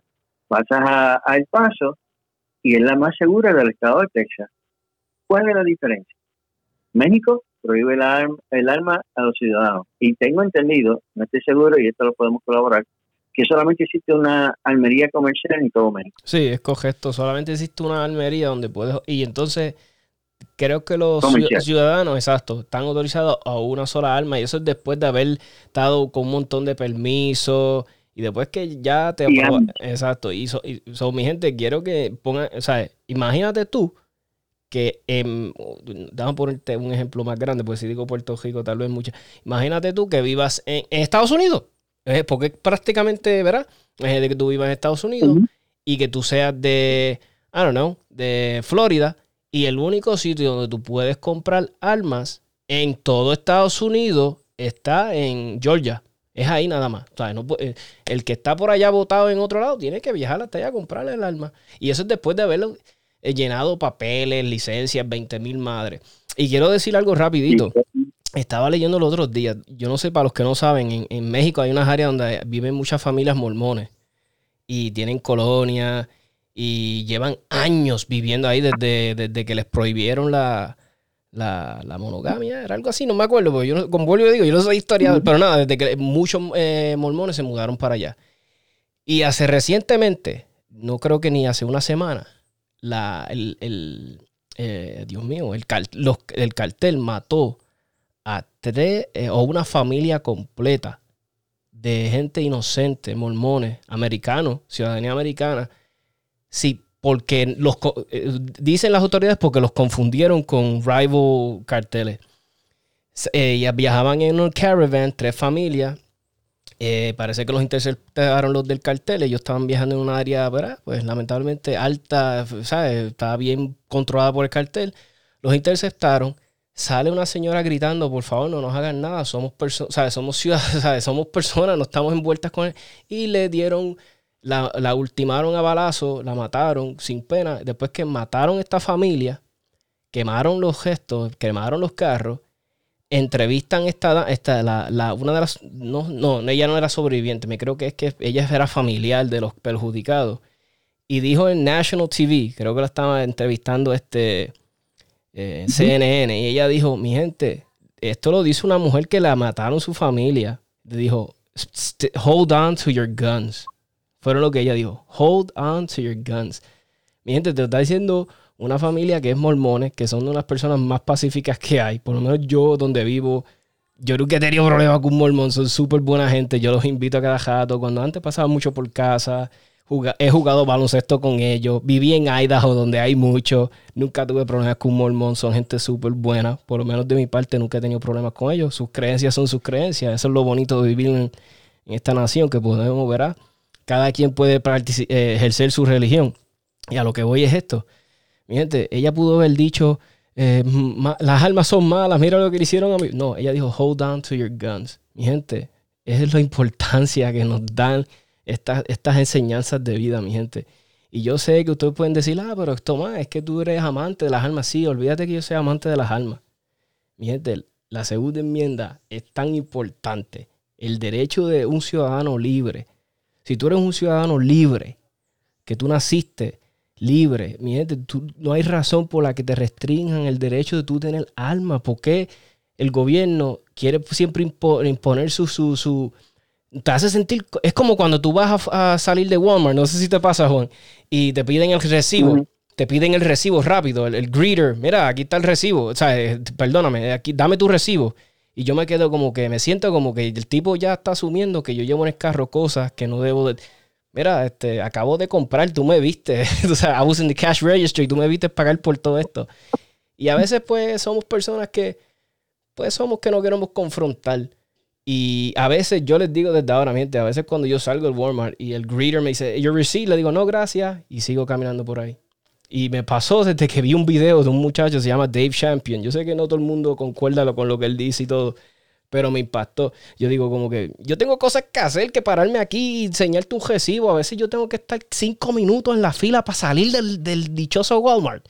pasas a, El Paso y es la más segura del estado de Texas. ¿Cuál es la diferencia? México prohíbe el, arma, el arma a los ciudadanos. Y tengo entendido, no estoy seguro, y esto lo podemos colaborar, que solamente existe una almería comercial en todo México. Sí, es correcto. Solamente existe una almería donde puedes... Y entonces creo que los ciudadanos, exacto, están autorizados a una sola arma y eso es después de haber estado con un montón de permisos y después que ya te. Exacto. Y, so, mi gente, quiero que pongan, o sea, imagínate tú que, en, a ponerte un ejemplo más grande, porque si digo Puerto Rico, tal vez muchas. Imagínate tú que vivas en, Estados Unidos, eh, porque prácticamente, ¿verdad? Es de que tú vivas en Estados Unidos y que tú seas de, I don't know, de Florida y el único sitio donde tú puedes comprar armas en todo Estados Unidos está en Georgia. Es ahí nada más. Eh, el que está por allá votado en otro lado tiene que viajar hasta allá a comprarle el arma. Y eso es después de haberlo eh, llenado papeles, licencias, 20 mil madres. Y quiero decir algo rapidito. Estaba leyendo los otros días. Yo no sé, para los que no saben, en, en México hay unas áreas donde viven muchas familias mormones. Y tienen colonias y llevan años viviendo ahí desde, desde que les prohibieron la, monogamia, era algo así, no me acuerdo, porque yo, como vuelvo digo, yo no soy historiador, pero nada, desde que muchos eh, mormones se mudaron para allá. Y hace recientemente, no creo que ni hace una semana, la, el, eh, Dios mío, el, el cartel mató a tres eh, o una familia completa de gente inocente, mormones, americanos, ciudadanía americana, Sí, porque los eh, dicen las autoridades porque los confundieron con rival carteles. Eh, viajaban en un caravan, tres familias. Eh, parece que los interceptaron los del cartel. Ellos estaban viajando en un área. Pues lamentablemente alta, ¿sabes? Estaba bien controlada por el cartel. Los interceptaron. Sale una señora gritando, por favor, no nos hagan nada. Somos personas. Somos ciudadanos, ¿sabes? Somos personas, no estamos envueltas con él. Y le dieron la, la ultimaron a balazo, la mataron sin pena. Después que mataron esta familia, quemaron los gestos, quemaron los carros, entrevistan esta, esta la, la, una de las, no, no, ella no era sobreviviente, me creo que es que ella era familiar de los perjudicados. Y dijo en National TV, creo que la estaba entrevistando este eh, CNN, y ella dijo, mi gente, esto lo dice una mujer que la mataron su familia. Dijo, hold on to your guns. Fueron lo que ella dijo, hold on to your guns. Mi gente, te está diciendo una familia que es mormones, que son de las personas más pacíficas que hay. Por lo menos yo, donde vivo, yo nunca he tenido problemas con un. Son súper buena gente. Yo los invito a cada rato. Cuando antes pasaba mucho por casa, he jugado baloncesto con ellos. Viví en Idaho, donde hay mucho. Nunca tuve problemas con un. Son gente súper buena. Por lo menos de mi parte, nunca he tenido problemas con ellos. Sus creencias son sus creencias. Eso es lo bonito de vivir en, esta nación, que podemos ver. Cada quien puede eh, ejercer su religión. Y a lo que voy es esto mi gente, ella pudo haber dicho, eh, las armas son malas, mira lo que le hicieron a mí. No, ella dijo, hold on to your guns. Mi gente, esa es la importancia que nos dan estas, estas enseñanzas de vida, mi gente. Y yo sé que ustedes pueden decir, ah, pero esto más, es que tú eres amante de las almas. Sí, olvídate que yo sea amante de las almas. Mi gente, la segunda enmienda es tan importante. El derecho de un ciudadano libre. Si tú eres un ciudadano libre, que tú naciste libre. Mi gente, no hay razón por la que te restrinjan el derecho de tú tener alma. porque el gobierno quiere siempre imponer su, su, Te hace sentir... Es como cuando tú vas a, salir de Walmart, no sé si te pasa, Juan, y te piden el recibo. Te piden el recibo rápido, el, greeter. Mira, aquí está el recibo. O sea, eh, perdóname, aquí, dame tu recibo. Y yo me quedo como que, me siento como que el tipo ya está asumiendo que yo llevo en el carro cosas que no debo de mira, este, acabo de comprar, tú me viste, o sea, I was in the cash registry, tú me viste pagar por todo esto. Y a veces, pues, somos personas que, pues, somos que no queremos confrontar. Y a veces yo les digo desde ahora, miente, a veces cuando yo salgo del Walmart y el greeter me dice, your receipt, le digo, no, gracias, y sigo caminando por ahí. Y me pasó desde que vi un video de un muchacho, se llama Dave Champion. Yo sé que no todo el mundo concuerda con lo que él dice y todo, pero me impactó. Yo digo como que yo tengo cosas que hacer que pararme aquí y enseñarte un recibo. A veces yo tengo que estar cinco minutos en la fila para salir del, dichoso Walmart.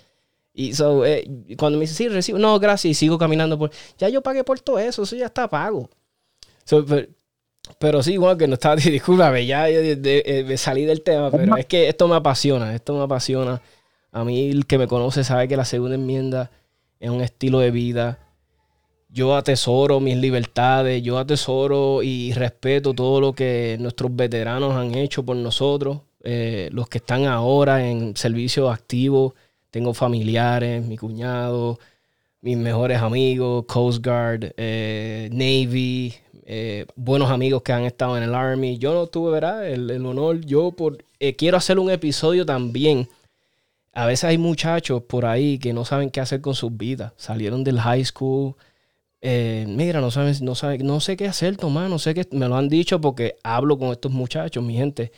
Y eh, cuando me dice, sí, recibo, no, gracias, y sigo caminando por... Ya yo pagué por todo eso, eso ya está pago. pero, sí, igual que no estaba, discúlpame, ya eh, me salí del tema, pero es que esto me apasiona, esto me apasiona. A mí el que me conoce sabe que la segunda enmienda es un estilo de vida yo atesoro mis libertades, yo atesoro y respeto todo lo que nuestros veteranos han hecho por nosotros, eh, los que están ahora en servicio activo, tengo familiares, mi cuñado, mis mejores amigos, Coast Guard, eh, Navy, eh, buenos amigos que han estado en el Army. Yo no tuve, ¿verdad? El, honor, yo por, quiero hacer un episodio también. A veces hay muchachos por ahí que no saben qué hacer con sus vidas. Salieron del high school, eh, mira, no sabes, no sabe, no sé qué hacer, Tomás, no sé qué, me lo han dicho porque hablo con estos muchachos, mi gente.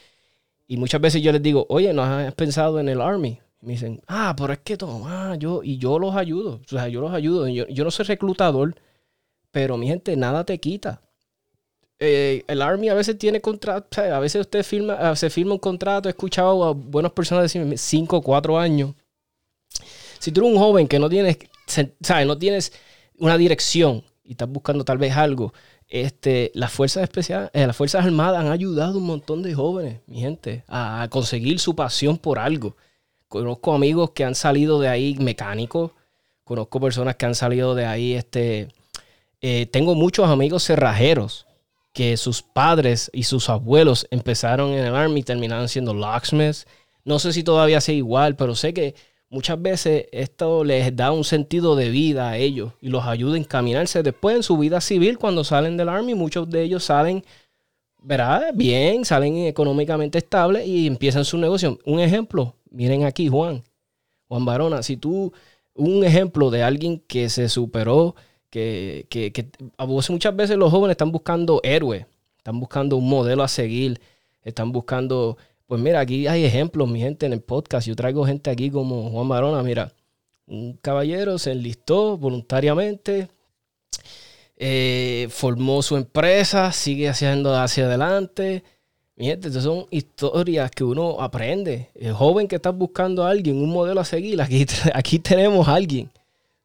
Y muchas veces yo les digo, oye, ¿no has pensado en el Army? me dicen, ah, pero es que Tomás, yo, y yo los ayudo, o sea, yo los ayudo. Yo, no soy reclutador, pero mi gente, nada te quita. Eh, el Army a veces tiene contrato, a veces usted firma, ah, se firma un contrato, he escuchado a buenas personas decirme 5 o 4 años. Si tú eres un joven que no tienes, ¿sabes? No tienes una dirección y estás buscando tal vez algo, este, las fuerzas especiales, eh, las fuerzas armadas han ayudado a un montón de jóvenes, mi gente, a, conseguir su pasión por algo. Conozco amigos que han salido de ahí mecánicos, conozco personas que han salido de ahí, este, eh, tengo muchos amigos cerrajeros que sus padres y sus abuelos empezaron en el Army terminaron siendo locksmiths. No sé si todavía sea igual, pero sé que muchas veces esto les da un sentido de vida a ellos y los ayuda a encaminarse después en su vida civil cuando salen del Army. Muchos de ellos salen, ¿verdad? Bien, salen económicamente estables y empiezan su negocio. Un ejemplo, miren aquí, Juan, Juan Barona, si tú, un ejemplo de alguien que se superó, que, que, que muchas veces los jóvenes están buscando héroes, están buscando un modelo a seguir, están buscando pues mira, aquí hay ejemplos, mi gente, en el podcast. Yo traigo gente aquí como Juan Marona, mira, un caballero se enlistó voluntariamente, eh, formó su empresa, sigue haciendo hacia adelante, Mi gente, estas son historias que uno aprende. El joven que está buscando a alguien, un modelo a seguir, aquí, aquí tenemos a alguien.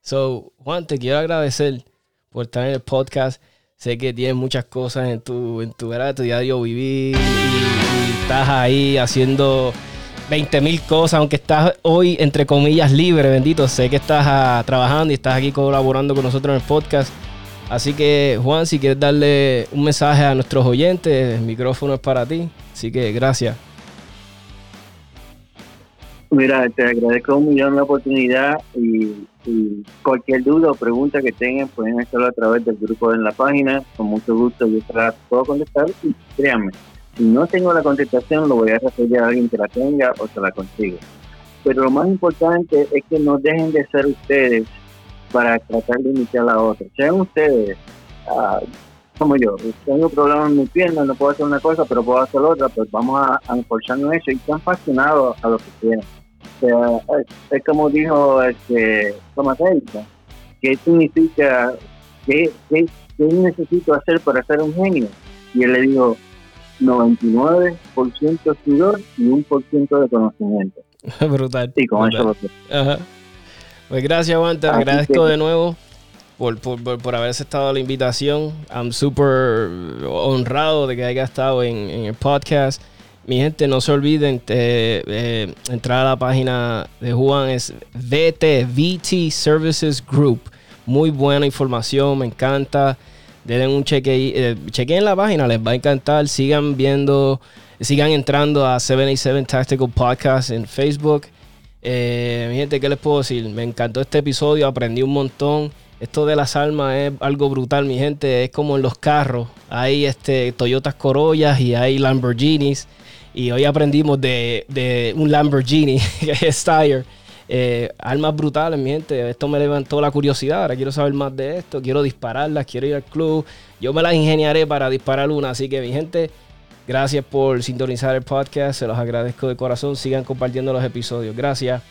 So, Juan, te quiero agradecer por estar en el podcast. Sé que tienes muchas cosas en tu, en tu, tu diario vivir estás ahí haciendo 20 mil cosas, aunque estás hoy, entre comillas, libre, bendito. Sé que estás ah, trabajando y estás aquí colaborando con nosotros en el podcast. Así que, Juan, si quieres darle un mensaje a nuestros oyentes, el micrófono es para ti. Así que, gracias. Mira, te agradezco un millón la oportunidad y, cualquier duda o pregunta que tengan pueden hacerlo a través del grupo en la página. Con mucho gusto yo puedo contestar y créanme, si no tengo la contestación lo voy a referir a alguien que la tenga o se la consiga. Pero lo más importante es que no dejen de ser ustedes para tratar de imitar a otra. Sean ustedes, ah, como yo, tengo problemas en mi pierna, no puedo hacer una cosa, pero puedo hacer otra, pues vamos a, a eso y están apasionados a lo que quieren. O sea, es, como dijo este, Thomas Edison, ¿qué significa, qué, qué, qué necesito hacer para ser un genio? Y él le dijo, 99% sudor y 1% de conocimiento. brutal. Y con eso lo Ajá. Pues gracias, Juan. Te agradezco de nuevo por, por, por, haber aceptado la invitación. I'm súper honrado de que haya estado en, el podcast. Mi gente, no se olviden de eh, entrar a la página de Juan, es VT, VT Services Group. Muy buena información, me encanta. Den un cheque, eh, chequen la página, les va a encantar. Sigan viendo, sigan entrando a 77 Tactical Podcast en Facebook. Eh, mi gente, ¿qué les puedo decir? Me encantó este episodio, aprendí un montón. Esto de las almas es algo brutal, mi gente. Es como en los carros. Hay este, Toyotas Corollas y hay Lamborghinis. Y hoy aprendimos de, un Lamborghini, que es Steyr. Eh, armas brutales, mi gente. Esto me levantó la curiosidad. Ahora quiero saber más de esto. Quiero dispararlas, quiero ir al club. Yo me las ingeniaré para disparar una. Así que, mi gente, Gracias por sintonizar el podcast. Se los agradezco de corazón. Sigan compartiendo los episodios. Gracias.